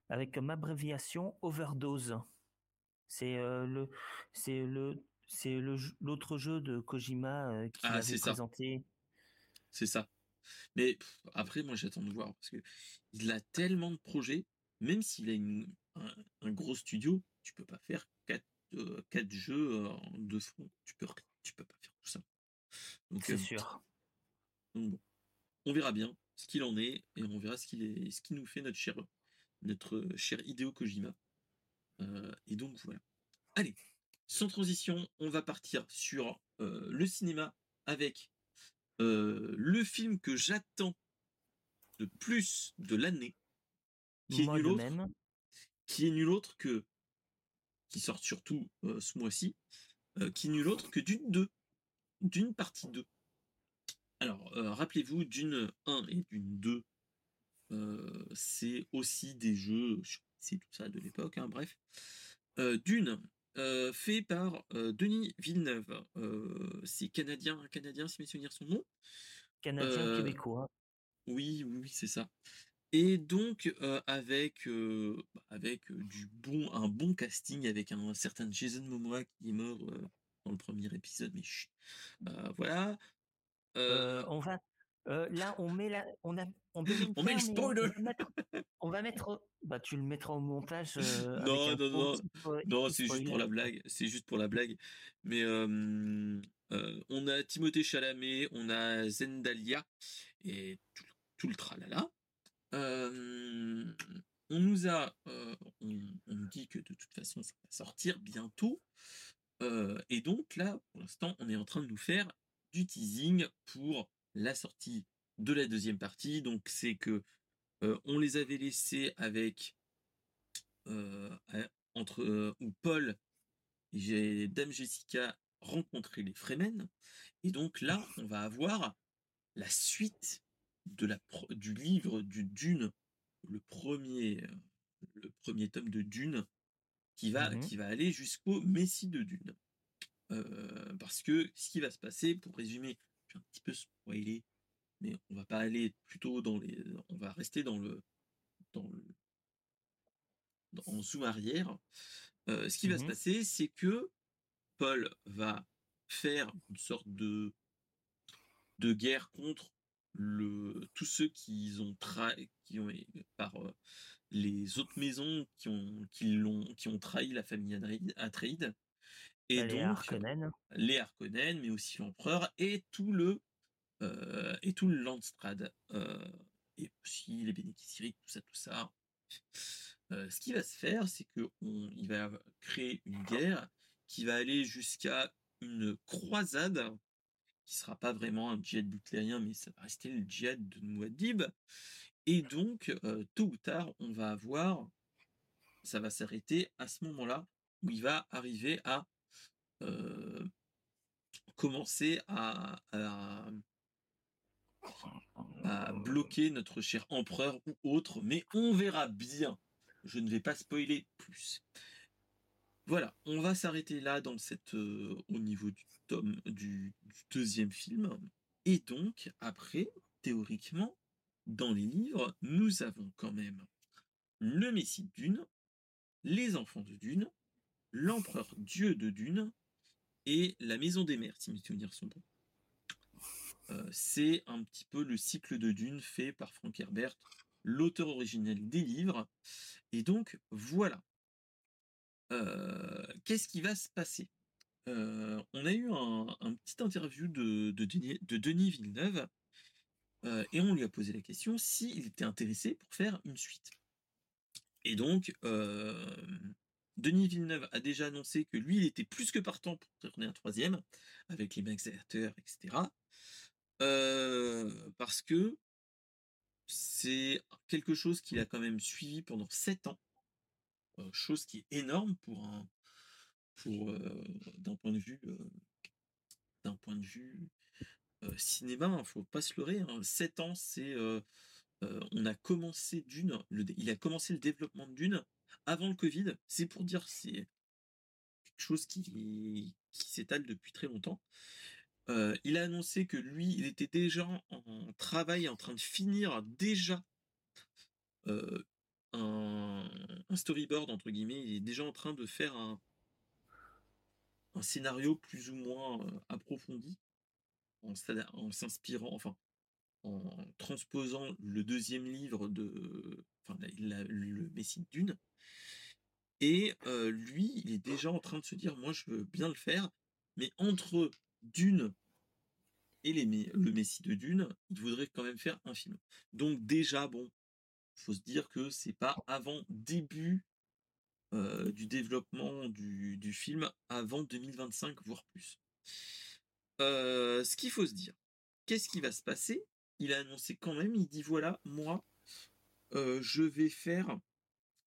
avec comme abréviation Overdose. C'est le c'est le c'est le l'autre jeu de Kojima qui ah, avait présenté. C'est ça. Mais après, moi, j'attends de voir parce que il a tellement de projets. Même s'il a une, un, un, gros studio, tu peux pas faire quatre quatre jeux en deux front. Tu peux, tu peux pas faire tout ça. C'est sûr. Donc on verra bien ce qu'il en est et on verra ce qu'il est, ce qui nous fait notre cher, notre cher Hideo Kojima. et donc voilà. Allez, sans transition, on va partir sur le cinéma avec le film que j'attends de plus de l'année, qui est nul autre, qui est nul autre que qui sortent surtout ce mois-ci, qui nul autre que d'une 2, d'une partie 2. Alors, rappelez-vous, d'une 1 et d'une 2, c'est aussi des jeux, c'est tout ça de l'époque, hein, bref. d'une, fait par Denis Villeneuve, c'est canadien, canadien si mes souvenirs sont bons. Canadien québécois. Oui, oui, oui, c'est ça. Et donc avec bah, avec du bon un bon casting avec un, certain Jason Momoa qui est mort dans le premier épisode, mais voilà. on va là on met la on a on, on met le spoiler. On va, mettre, bah tu le mettras au montage. non non non non c'est juste pour la blague c'est juste pour la blague mais on a Timothée Chalamet on a Zendaya et tout, tout le tralala on nous a, on, nous dit que de toute façon ça va sortir bientôt. et donc là, pour l'instant, on est en train de nous faire du teasing pour la sortie de la deuxième partie. Donc c'est que on les avait laissés avec entre où Paul et Dame Jessica rencontré les Fremen. Et donc là, on va avoir la suite de la, du livre du Dune, le premier, euh, le premier tome de Dune, qui va, mmh qui va aller jusqu'au Messie de Dune. Euh, parce que ce qui va se passer, pour résumer, je vais un petit peu spoiler, mais on va pas aller plutôt dans les, on va rester dans le, dans le, en zoom arrière. Euh, ce qui va se mmh passer, c'est que Paul va faire une sorte de de guerre contre le, tous ceux qui ont trahi, qui ont par euh, les autres maisons qui ont qui l'ont qui ont trahi la famille Atreide et les donc Harkonnen. les Harkonnen mais aussi l'empereur et tout le euh, et tout le Landstrad euh, et aussi les bénéficiaires tout ça tout ça ce qui va se faire c'est que on, il va créer une guerre qui va aller jusqu'à une croisade qui sera pas vraiment un djihad butlérien, mais ça va rester le djihad de Mouad'Dib. Et donc, tôt ou tard, on va avoir, ça va s'arrêter à ce moment-là où il va arriver à commencer à, bloquer notre cher empereur ou autre, mais on verra bien. Je ne vais pas spoiler plus. Voilà, on va s'arrêter là dans cette, au niveau du tome du, deuxième film. Et donc, après, théoriquement, dans les livres, nous avons quand même le Messie de Dune, les enfants de Dune, l'empereur Dieu de Dune et la Maison des Mers, si mes souvenirs sont bons. Euh, c'est un petit peu le cycle de Dune fait par Frank Herbert, l'auteur originel des livres. Et donc, voilà. Euh, qu'est-ce qui va se passer? Euh, On a eu un, petit interview de, de, Denis, Villeneuve et on lui a posé la question s'il était intéressé pour faire une suite. Et donc, Denis Villeneuve a déjà annoncé que lui, il était plus que partant pour tourner un troisième, avec les mêmes acteurs, etc. Euh, parce que c'est quelque chose qu'il a quand même suivi pendant sept ans, euh, chose qui est énorme pour un, euh, d'un point de vue, d'un point cinéma. Il hein, faut pas se leurrer. Hein. Sept ans, c'est, on a commencé Dune, il a commencé le développement Dune avant le Covid. C'est pour dire c'est quelque chose qui, qui s'étale depuis très longtemps. Euh, il a annoncé que lui, il était déjà en travail, en train de finir déjà euh, un, storyboard, entre guillemets. Il est déjà en train de faire un, un scénario plus ou moins euh, approfondi, en, s'inspirant, enfin, en transposant le deuxième livre de enfin, le Messie de Dune. Et lui, il est déjà en train de se dire, moi, je veux bien le faire, mais entre Dune et le Messie de Dune, il voudrait quand même faire un film. Donc déjà, bon, faut se dire que c'est pas avant début du développement du, film, avant 2025, voire plus. ce qu'il faut se dire, qu'est-ce qui va se passer Il a annoncé quand même, il dit voilà, moi, je vais faire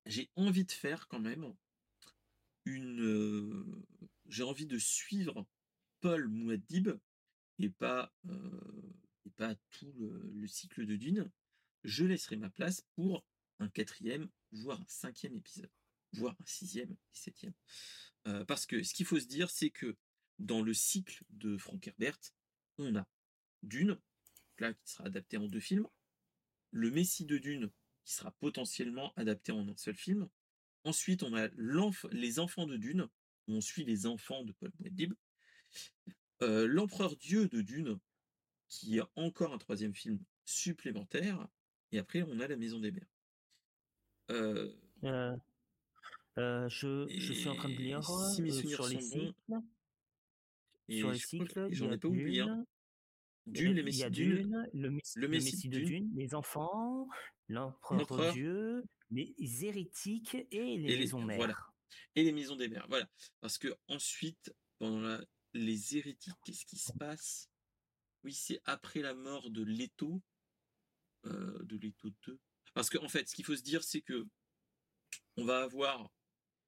j'ai envie de faire quand même une. Euh, j'ai envie de suivre Paul Mouadib et pas, euh, et pas tout le, cycle de Dune. Je laisserai ma place pour un quatrième, voire un cinquième épisode, voire un sixième septième. Euh, parce que ce qu'il faut se dire, c'est que dans le cycle de Frank Herbert, on a Dune, là qui sera adapté en deux films, le Messie de Dune qui sera potentiellement adapté en un seul film. Ensuite, on a les enfants de Dune, où on suit les enfants de Paul Muad'Dib. Euh, L'empereur Dieu de Dune, qui est encore un troisième film supplémentaire. Et après, on a la Maison des Mers. Euh, euh, je, suis en train de lire sur les cycles. sur les cycles, j'en ai pas oublié. Dune, les Messies Dune, le, Messie, de Dune, les enfants, l'empereur Dieu, les hérétiques et les, maisons mères. Voilà. Et les maisons des mères, voilà. Parce que ensuite, pendant les hérétiques, qu'est-ce qui se passe? Oui, c'est après la mort de Leto, euh, de Leto 2. Parce qu'en en fait, ce qu'il faut se dire, c'est que on va avoir,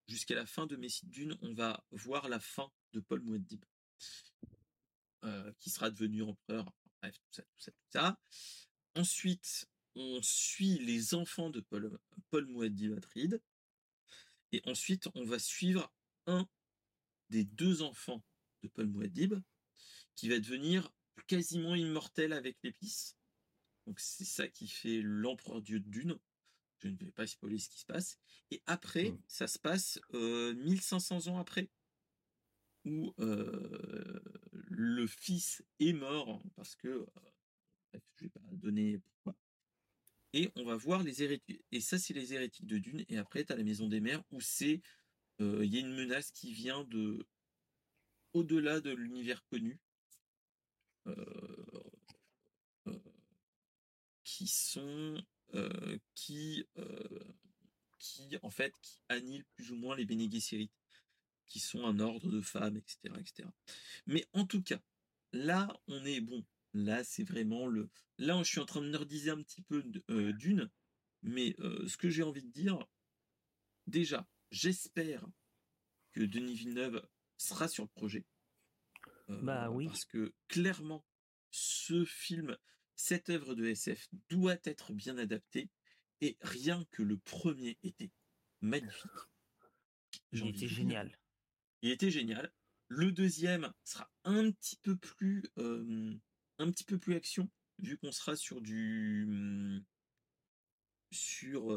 jusqu'à la fin de Messie Dune, on va voir la fin de Paul Muad'Dib. Euh, qui sera devenu empereur. Bref, tout ça, tout ça, tout ça. Ensuite, on suit les enfants de Paul, Paul Mouaddi Et ensuite, on va suivre un des deux enfants de Paul Mouadib qui va devenir quasiment immortel avec l'épice. Donc c'est ça qui fait l'empereur dieu de Dune. Je ne vais pas spoiler ce qui se passe. Et après, mmh. ça se passe 1500 euh, ans après, où euh, le fils est mort parce que je vais pas donner pourquoi. Et on va voir les hérétiques. Et ça, c'est les hérétiques de Dune. Et après, tu as la maison des mers où c'est il y a une menace qui vient de au-delà de l'univers connu. qui sont qui qui en fait qui annihilent plus ou moins les Bene qui sont un ordre de femmes, etc., etc. Mais en tout cas, là, on est bon. Là, c'est vraiment le. Là, je suis en train de nerdiser un petit peu euh, d'une, mais euh, ce que j'ai envie de dire, déjà, j'espère que Denis Villeneuve sera sur le projet. bah oui. Parce que clairement, ce film, cette œuvre de SF doit être bien adaptée. Et rien que le premier était magnifique. Il était génial. Il était génial. Le deuxième sera un petit peu plus, un petit peu plus action, vu qu'on sera sur du, sur,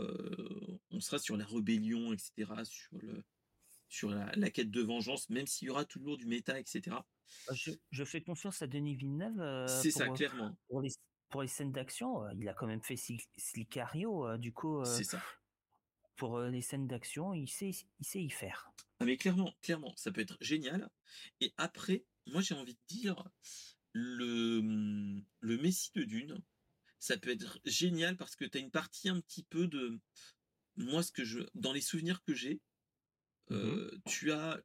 on sera sur la rébellion, etc., sur le, sur la, quête de vengeance, même s'il y aura toujours du méta, etc. Bah, je, fais confiance à Denis Villeneuve. C'est ça, clairement. Pour les, pour les scènes d'action, il a quand même fait Slicario, du coup. C'est ça pour les scènes d'action, il sait, il sait y faire. Ah mais clairement, clairement, ça peut être génial. Et après, moi j'ai envie de dire, le, le Messie de Dune, ça peut être génial parce que tu as une partie un petit peu de... Moi, ce que je, dans les souvenirs que j'ai, mmh tu as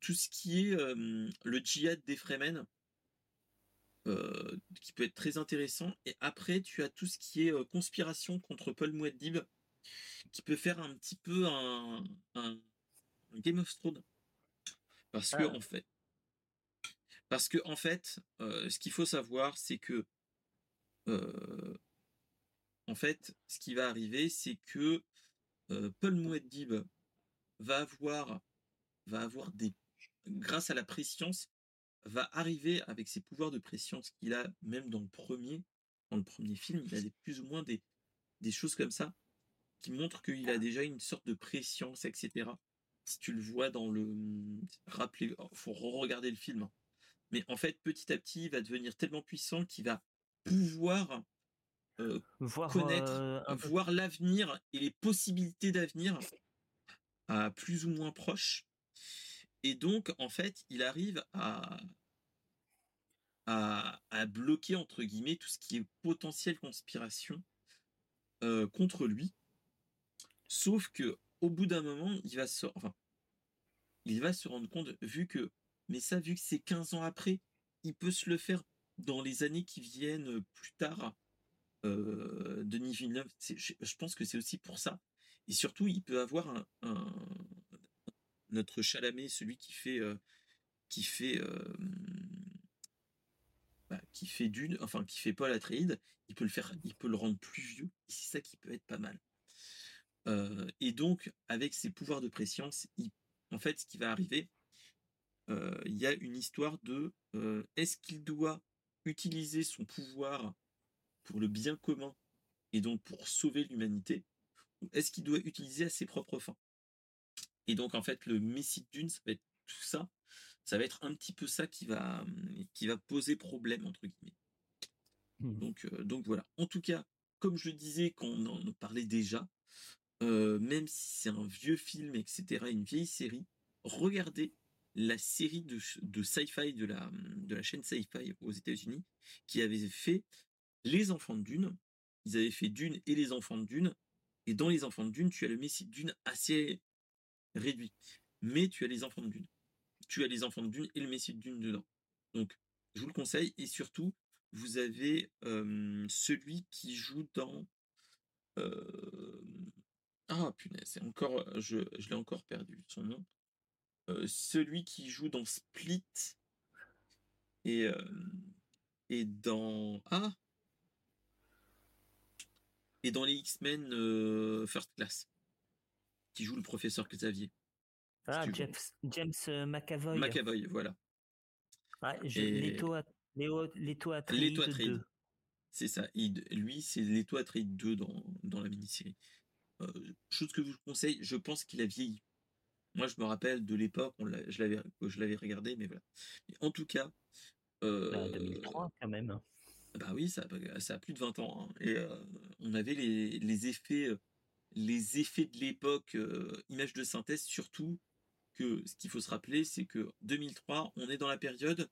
tout ce qui est le djihad des Fremen, qui peut être très intéressant. Et après, tu as tout ce qui est conspiration contre Paul Muad'Dib, qui peut faire un petit peu un, Game of Thrones. Parce que, ah. en fait, parce que, en fait, euh, ce qu'il faut savoir, c'est que, euh, en fait, ce qui va arriver, c'est que euh, Paul Moueddib va avoir, va avoir des, grâce à la préscience, va arriver avec ses pouvoirs de préscience qu'il a même dans le premier, dans le premier film, il a des, plus ou moins des, des choses comme ça qui montre qu'il a déjà une sorte de préscience, etc. Si tu le vois dans le, rappelez, oh, faut re-regarder le film. Hein. Mais en fait, petit à petit, il va devenir tellement puissant qu'il va pouvoir euh, voir, connaître, euh, voir l'avenir et les possibilités d'avenir à plus ou moins proche. Et donc, en fait, il arrive à, à, à bloquer, entre guillemets, tout ce qui est potentielle conspiration euh, contre lui. Sauf que au bout d'un moment, il va se, il va se rendre compte, vu que, mais ça, vu que c'est 15 ans après, il peut se le faire dans les années qui viennent plus tard. Euh, Denis Villeneuve, je pense que c'est aussi pour ça. Et surtout, il peut avoir un, notre Chalamet, celui qui fait, euh, qui fait, euh, bah, qui fait d'une, enfin qui fait Paul Atreides, il peut le faire, il peut le rendre plus vieux. C'est ça qui peut être pas mal et donc, avec ses pouvoirs de préscience, en fait, ce qui va arriver, il y a une histoire de est-ce qu'il doit utiliser son pouvoir pour le bien commun et donc pour sauver l'humanité, ou est-ce qu'il doit utiliser à ses propres fins? Et donc, en fait, le Messie Dune, ça va être tout ça. Ça va être un petit peu ça qui va, qui va poser problème, entre guillemets. Mmh. Donc, donc voilà. En tout cas, comme je le disais, quand on en parlait déjà, euh, même si c'est un vieux film, etc., une vieille série, regardez la série de, de sci-fi de la, de la chaîne sci-fi aux États-Unis qui avait fait Les Enfants de Dune. Ils avaient fait Dune et Les Enfants de Dune. Et dans Les Enfants de Dune, tu as le Messie de Dune assez réduit. Mais tu as Les Enfants de Dune. Tu as Les Enfants de Dune et le Messie de Dune dedans. Donc, je vous le conseille. Et surtout, vous avez euh, celui qui joue dans. Euh, ah punaise, c'est encore, je, je l'ai encore perdu, son nom. celui qui joue dans Split et, et dans. Ah Et dans les X-Men First Class, qui joue le professeur Xavier. Ah, James, James McAvoy. McAvoy, voilà. Ah, Leto Atreides 2. C'est ça. lui, c'est Leto Atreides 2 dans, dans la mini-série. Euh, chose que je vous conseille, je pense qu'il a vieilli. Moi, je me rappelle de l'époque, je l'avais, je l'avais regardé, mais voilà. en tout cas. Euh, 2003, bah, quand même. Bah oui, ça, ça a plus de 20 ans. Hein. Et euh, on avait les, les, effets, euh, les effets de l'époque, images de synthèse, surtout que ce qu'il faut se rappeler, c'est que 2003, on est dans la période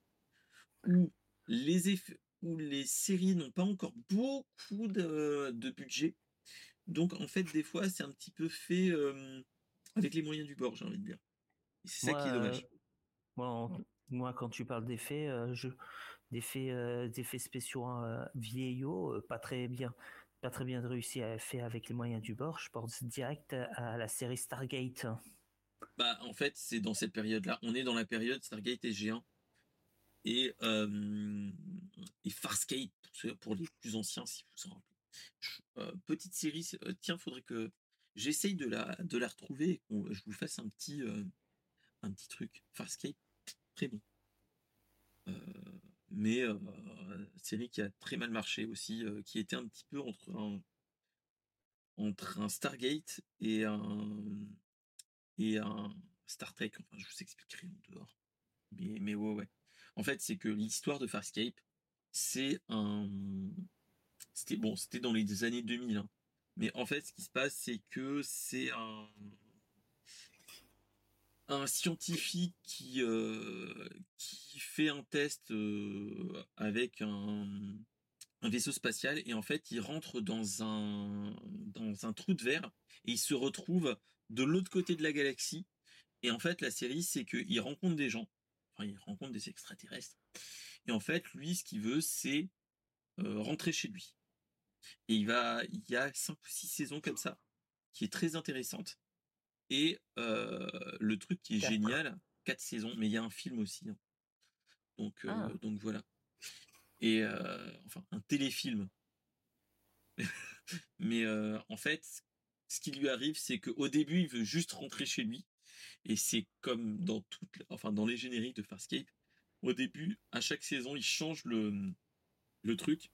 où les effets, où les séries n'ont pas encore beaucoup de, de budget donc, en fait, des fois, c'est un petit peu fait avec les moyens du bord, j'ai envie de dire. c'est ça qui est dommage. Moi, quand tu parles d'effets, je d'effets d'effets spéciaux vieillots, pas très bien, pas très bien réussi à faire avec les moyens du bord. Je pense direct à la série Stargate. Bah, en fait, c'est dans cette période-là. On est dans la période Stargate et G1 et, et Farscape pour, les plus anciens, si vous en rappelez. Petite série, tiens, faudrait que j'essaye de la, retrouver et que je vous fasse un petit, petit truc. Farscape, très bon. mais série qui a très mal marché aussi, qui était un petit peu entre un, entre un Stargate et un, et un Star Trek. Enfin, je vous expliquerai en dehors. Mais, mais ouais, ouais. En fait, c'est que l'histoire de Farscape, c'est un. C'était bon, c'était dans les années 2000. Hein. Mais en fait, ce qui se passe, c'est que c'est un un scientifique qui euh, qui fait un test euh, avec un, vaisseau spatial et en fait il rentre dans un dans un trou de verre et il se retrouve de l'autre côté de la galaxie et en fait la série c'est qu'il rencontre des gens il rencontre des extraterrestres. Et en fait, lui, ce qu'il veut, c'est euh, rentrer chez lui. Et il va, il y a cinq ou six saisons comme ça, qui est très intéressante. Et euh, le truc qui est génial, quatre saisons, mais il y a un film aussi. Hein. Donc, euh, ah. donc voilà. Et enfin, un téléfilm. mais en fait, ce qui lui arrive, c'est qu'au début, il veut juste rentrer chez lui. Et c'est comme dans toutes, enfin dans les génériques de Farscape, au début, à chaque saison, ils changent le, le truc,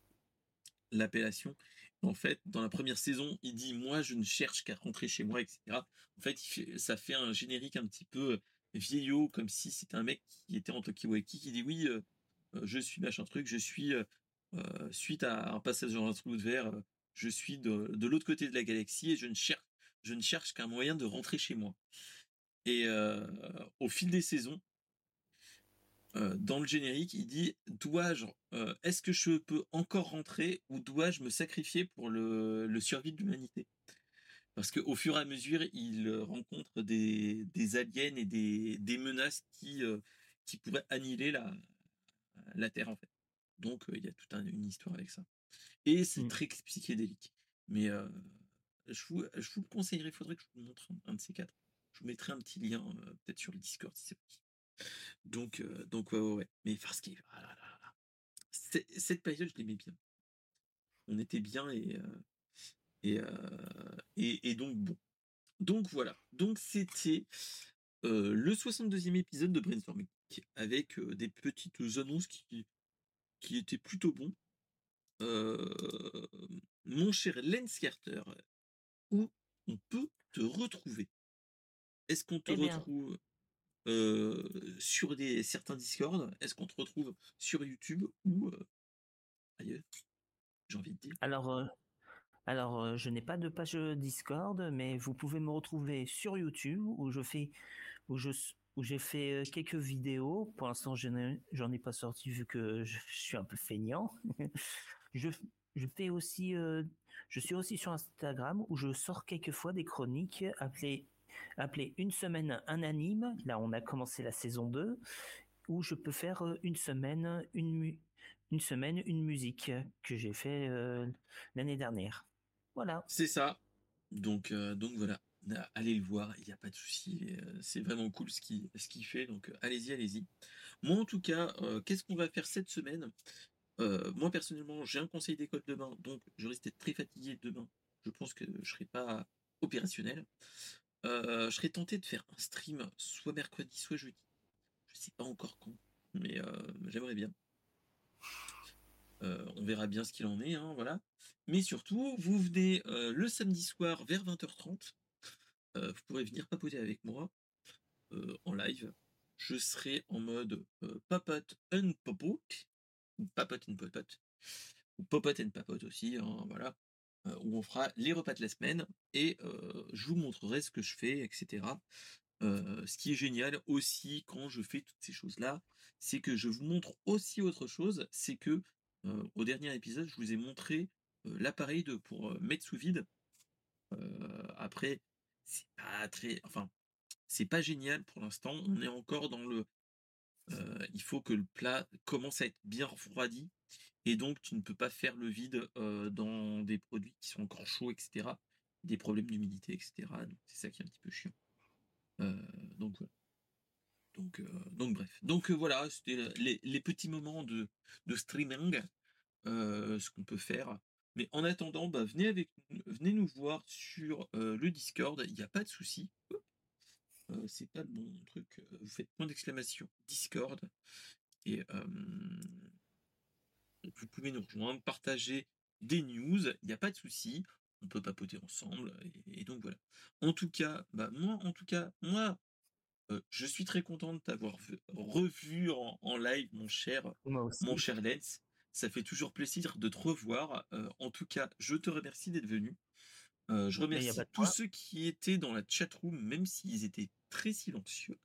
l'appellation. En fait, dans la première saison, il dit moi je ne cherche qu'à rentrer chez moi, etc. En fait, ça fait un générique un petit peu vieillot, comme si c'était un mec qui était en Tokiwaki qui dit oui, euh, euh, je suis machin truc, je suis euh, suite à un passage dans un trou de verre, je suis de, de l'autre côté de la galaxie et je ne cherche, je ne cherche qu'un moyen de rentrer chez moi. Et au fil des saisons, dans le générique, il dit dois-je, est-ce que je peux encore rentrer ou dois-je me sacrifier pour le, le survie de l'humanité? Parce qu'au fur et à mesure, il rencontre des, des aliens et des, des menaces qui, qui pourraient annihiler la, la Terre en fait. Donc il y a toute une histoire avec ça. Et c'est mmh. très psychédélique. Mais je, vous, je vous le conseillerais, il faudrait que je vous montre un de ces quatre. Je vous mettrai un petit lien euh, peut-être sur le Discord si c'est possible. Donc, euh, donc ouais, ouais, ouais. Mais Farscape, ah cette période, je l'aimais bien. On était bien et, euh, et, et, et, donc bon. Donc voilà. Donc c'était le 62e épisode de Brainstorming avec des petites annonces qui, qui étaient plutôt bons. mon cher Lens Carter, où on peut te retrouver? Est-ce qu'on te eh retrouve sur des, certains Discord Est-ce qu'on te retrouve sur YouTube ou ailleurs J'ai envie de dire? Alors, alors je n'ai pas de page Discord, mais vous pouvez me retrouver sur YouTube où je fais, où je, où j'ai fait quelques vidéos. Pour l'instant, je n'en ai pas sorti vu que je, suis un peu feignant. je, je fais aussi, je suis aussi sur Instagram où je sors quelquefois des chroniques appelées appelé Une semaine un anime. Là, on a commencé la saison 2 où je peux faire euh, une semaine une, une semaine une musique que j'ai fait euh, l'année dernière. Voilà. C'est ça. Donc euh, donc voilà, allez le voir, il n'y a pas de souci, c'est vraiment cool ce qu'il ce fait, donc allez-y, allez-y. Moi en tout cas, qu'est-ce qu'on va faire cette semaine? Moi personnellement, j'ai un conseil d'école demain, donc je risque d'être très fatigué demain. Je pense que je serai pas opérationnel. Euh, je serais tenté de faire un stream soit mercredi, soit jeudi. Je sais pas encore quand, mais euh, j'aimerais bien. Euh, on verra bien ce qu'il en est, hein, voilà. Mais surtout, vous venez le samedi soir vers 20h30. vous pourrez venir papoter avec moi en live. Je serai en mode papote and popote, ou papote and popote, ou and papote aussi, hein, voilà. Euh, où on fera les repas de la semaine et euh, je vous montrerai ce que je fais, etc. Euh, ce qui est génial aussi quand je fais toutes ces choses-là, c'est que je vous montre aussi autre chose, c'est que au dernier épisode, je vous ai montré l'appareil de pour mettre sous vide. après, c'est pas très, enfin, c'est pas génial pour l'instant. On est encore dans le Euh, il faut que le plat commence à être bien refroidi et donc tu ne peux pas faire le vide euh, dans des produits qui sont encore chauds, etc. Des problèmes d'humidité, etc. C'est ça qui est un petit peu chiant. Euh, donc voilà. Donc, donc bref. Donc voilà, c'était les, petits moments de, de streaming, ce qu'on peut faire. Mais en attendant, bah, venez, avec, venez nous voir sur le Discord, il n'y a pas de souci. C'est pas le bon truc. Vous faites point d'exclamation Discord. Et vous pouvez nous rejoindre, partager des news, il n'y a pas de souci. On peut papoter ensemble. Et, donc voilà. En tout cas, bah, moi, en tout cas, moi, je suis très content de t'avoir revu en, live, mon cher, mon cher Let's. Ça fait toujours plaisir de te revoir. en tout cas, je te remercie d'être venu. Je remercie tous ceux qui étaient dans la chat room, même s'ils étaient très silencieux,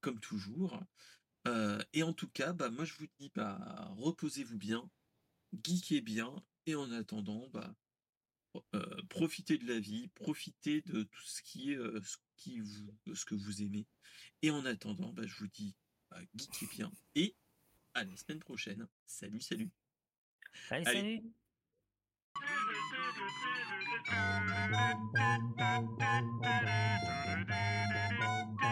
comme toujours. et en tout cas, bah, moi je vous dis, bah, reposez-vous bien, geekez bien, et en attendant, bah, profitez de la vie, profitez de tout ce qui est ce, qui vous, ce que vous aimez. Et en attendant, bah, je vous dis, bah, geekez bien et à la semaine prochaine. Salut, salut. Allez, Allez. salut. Thank you.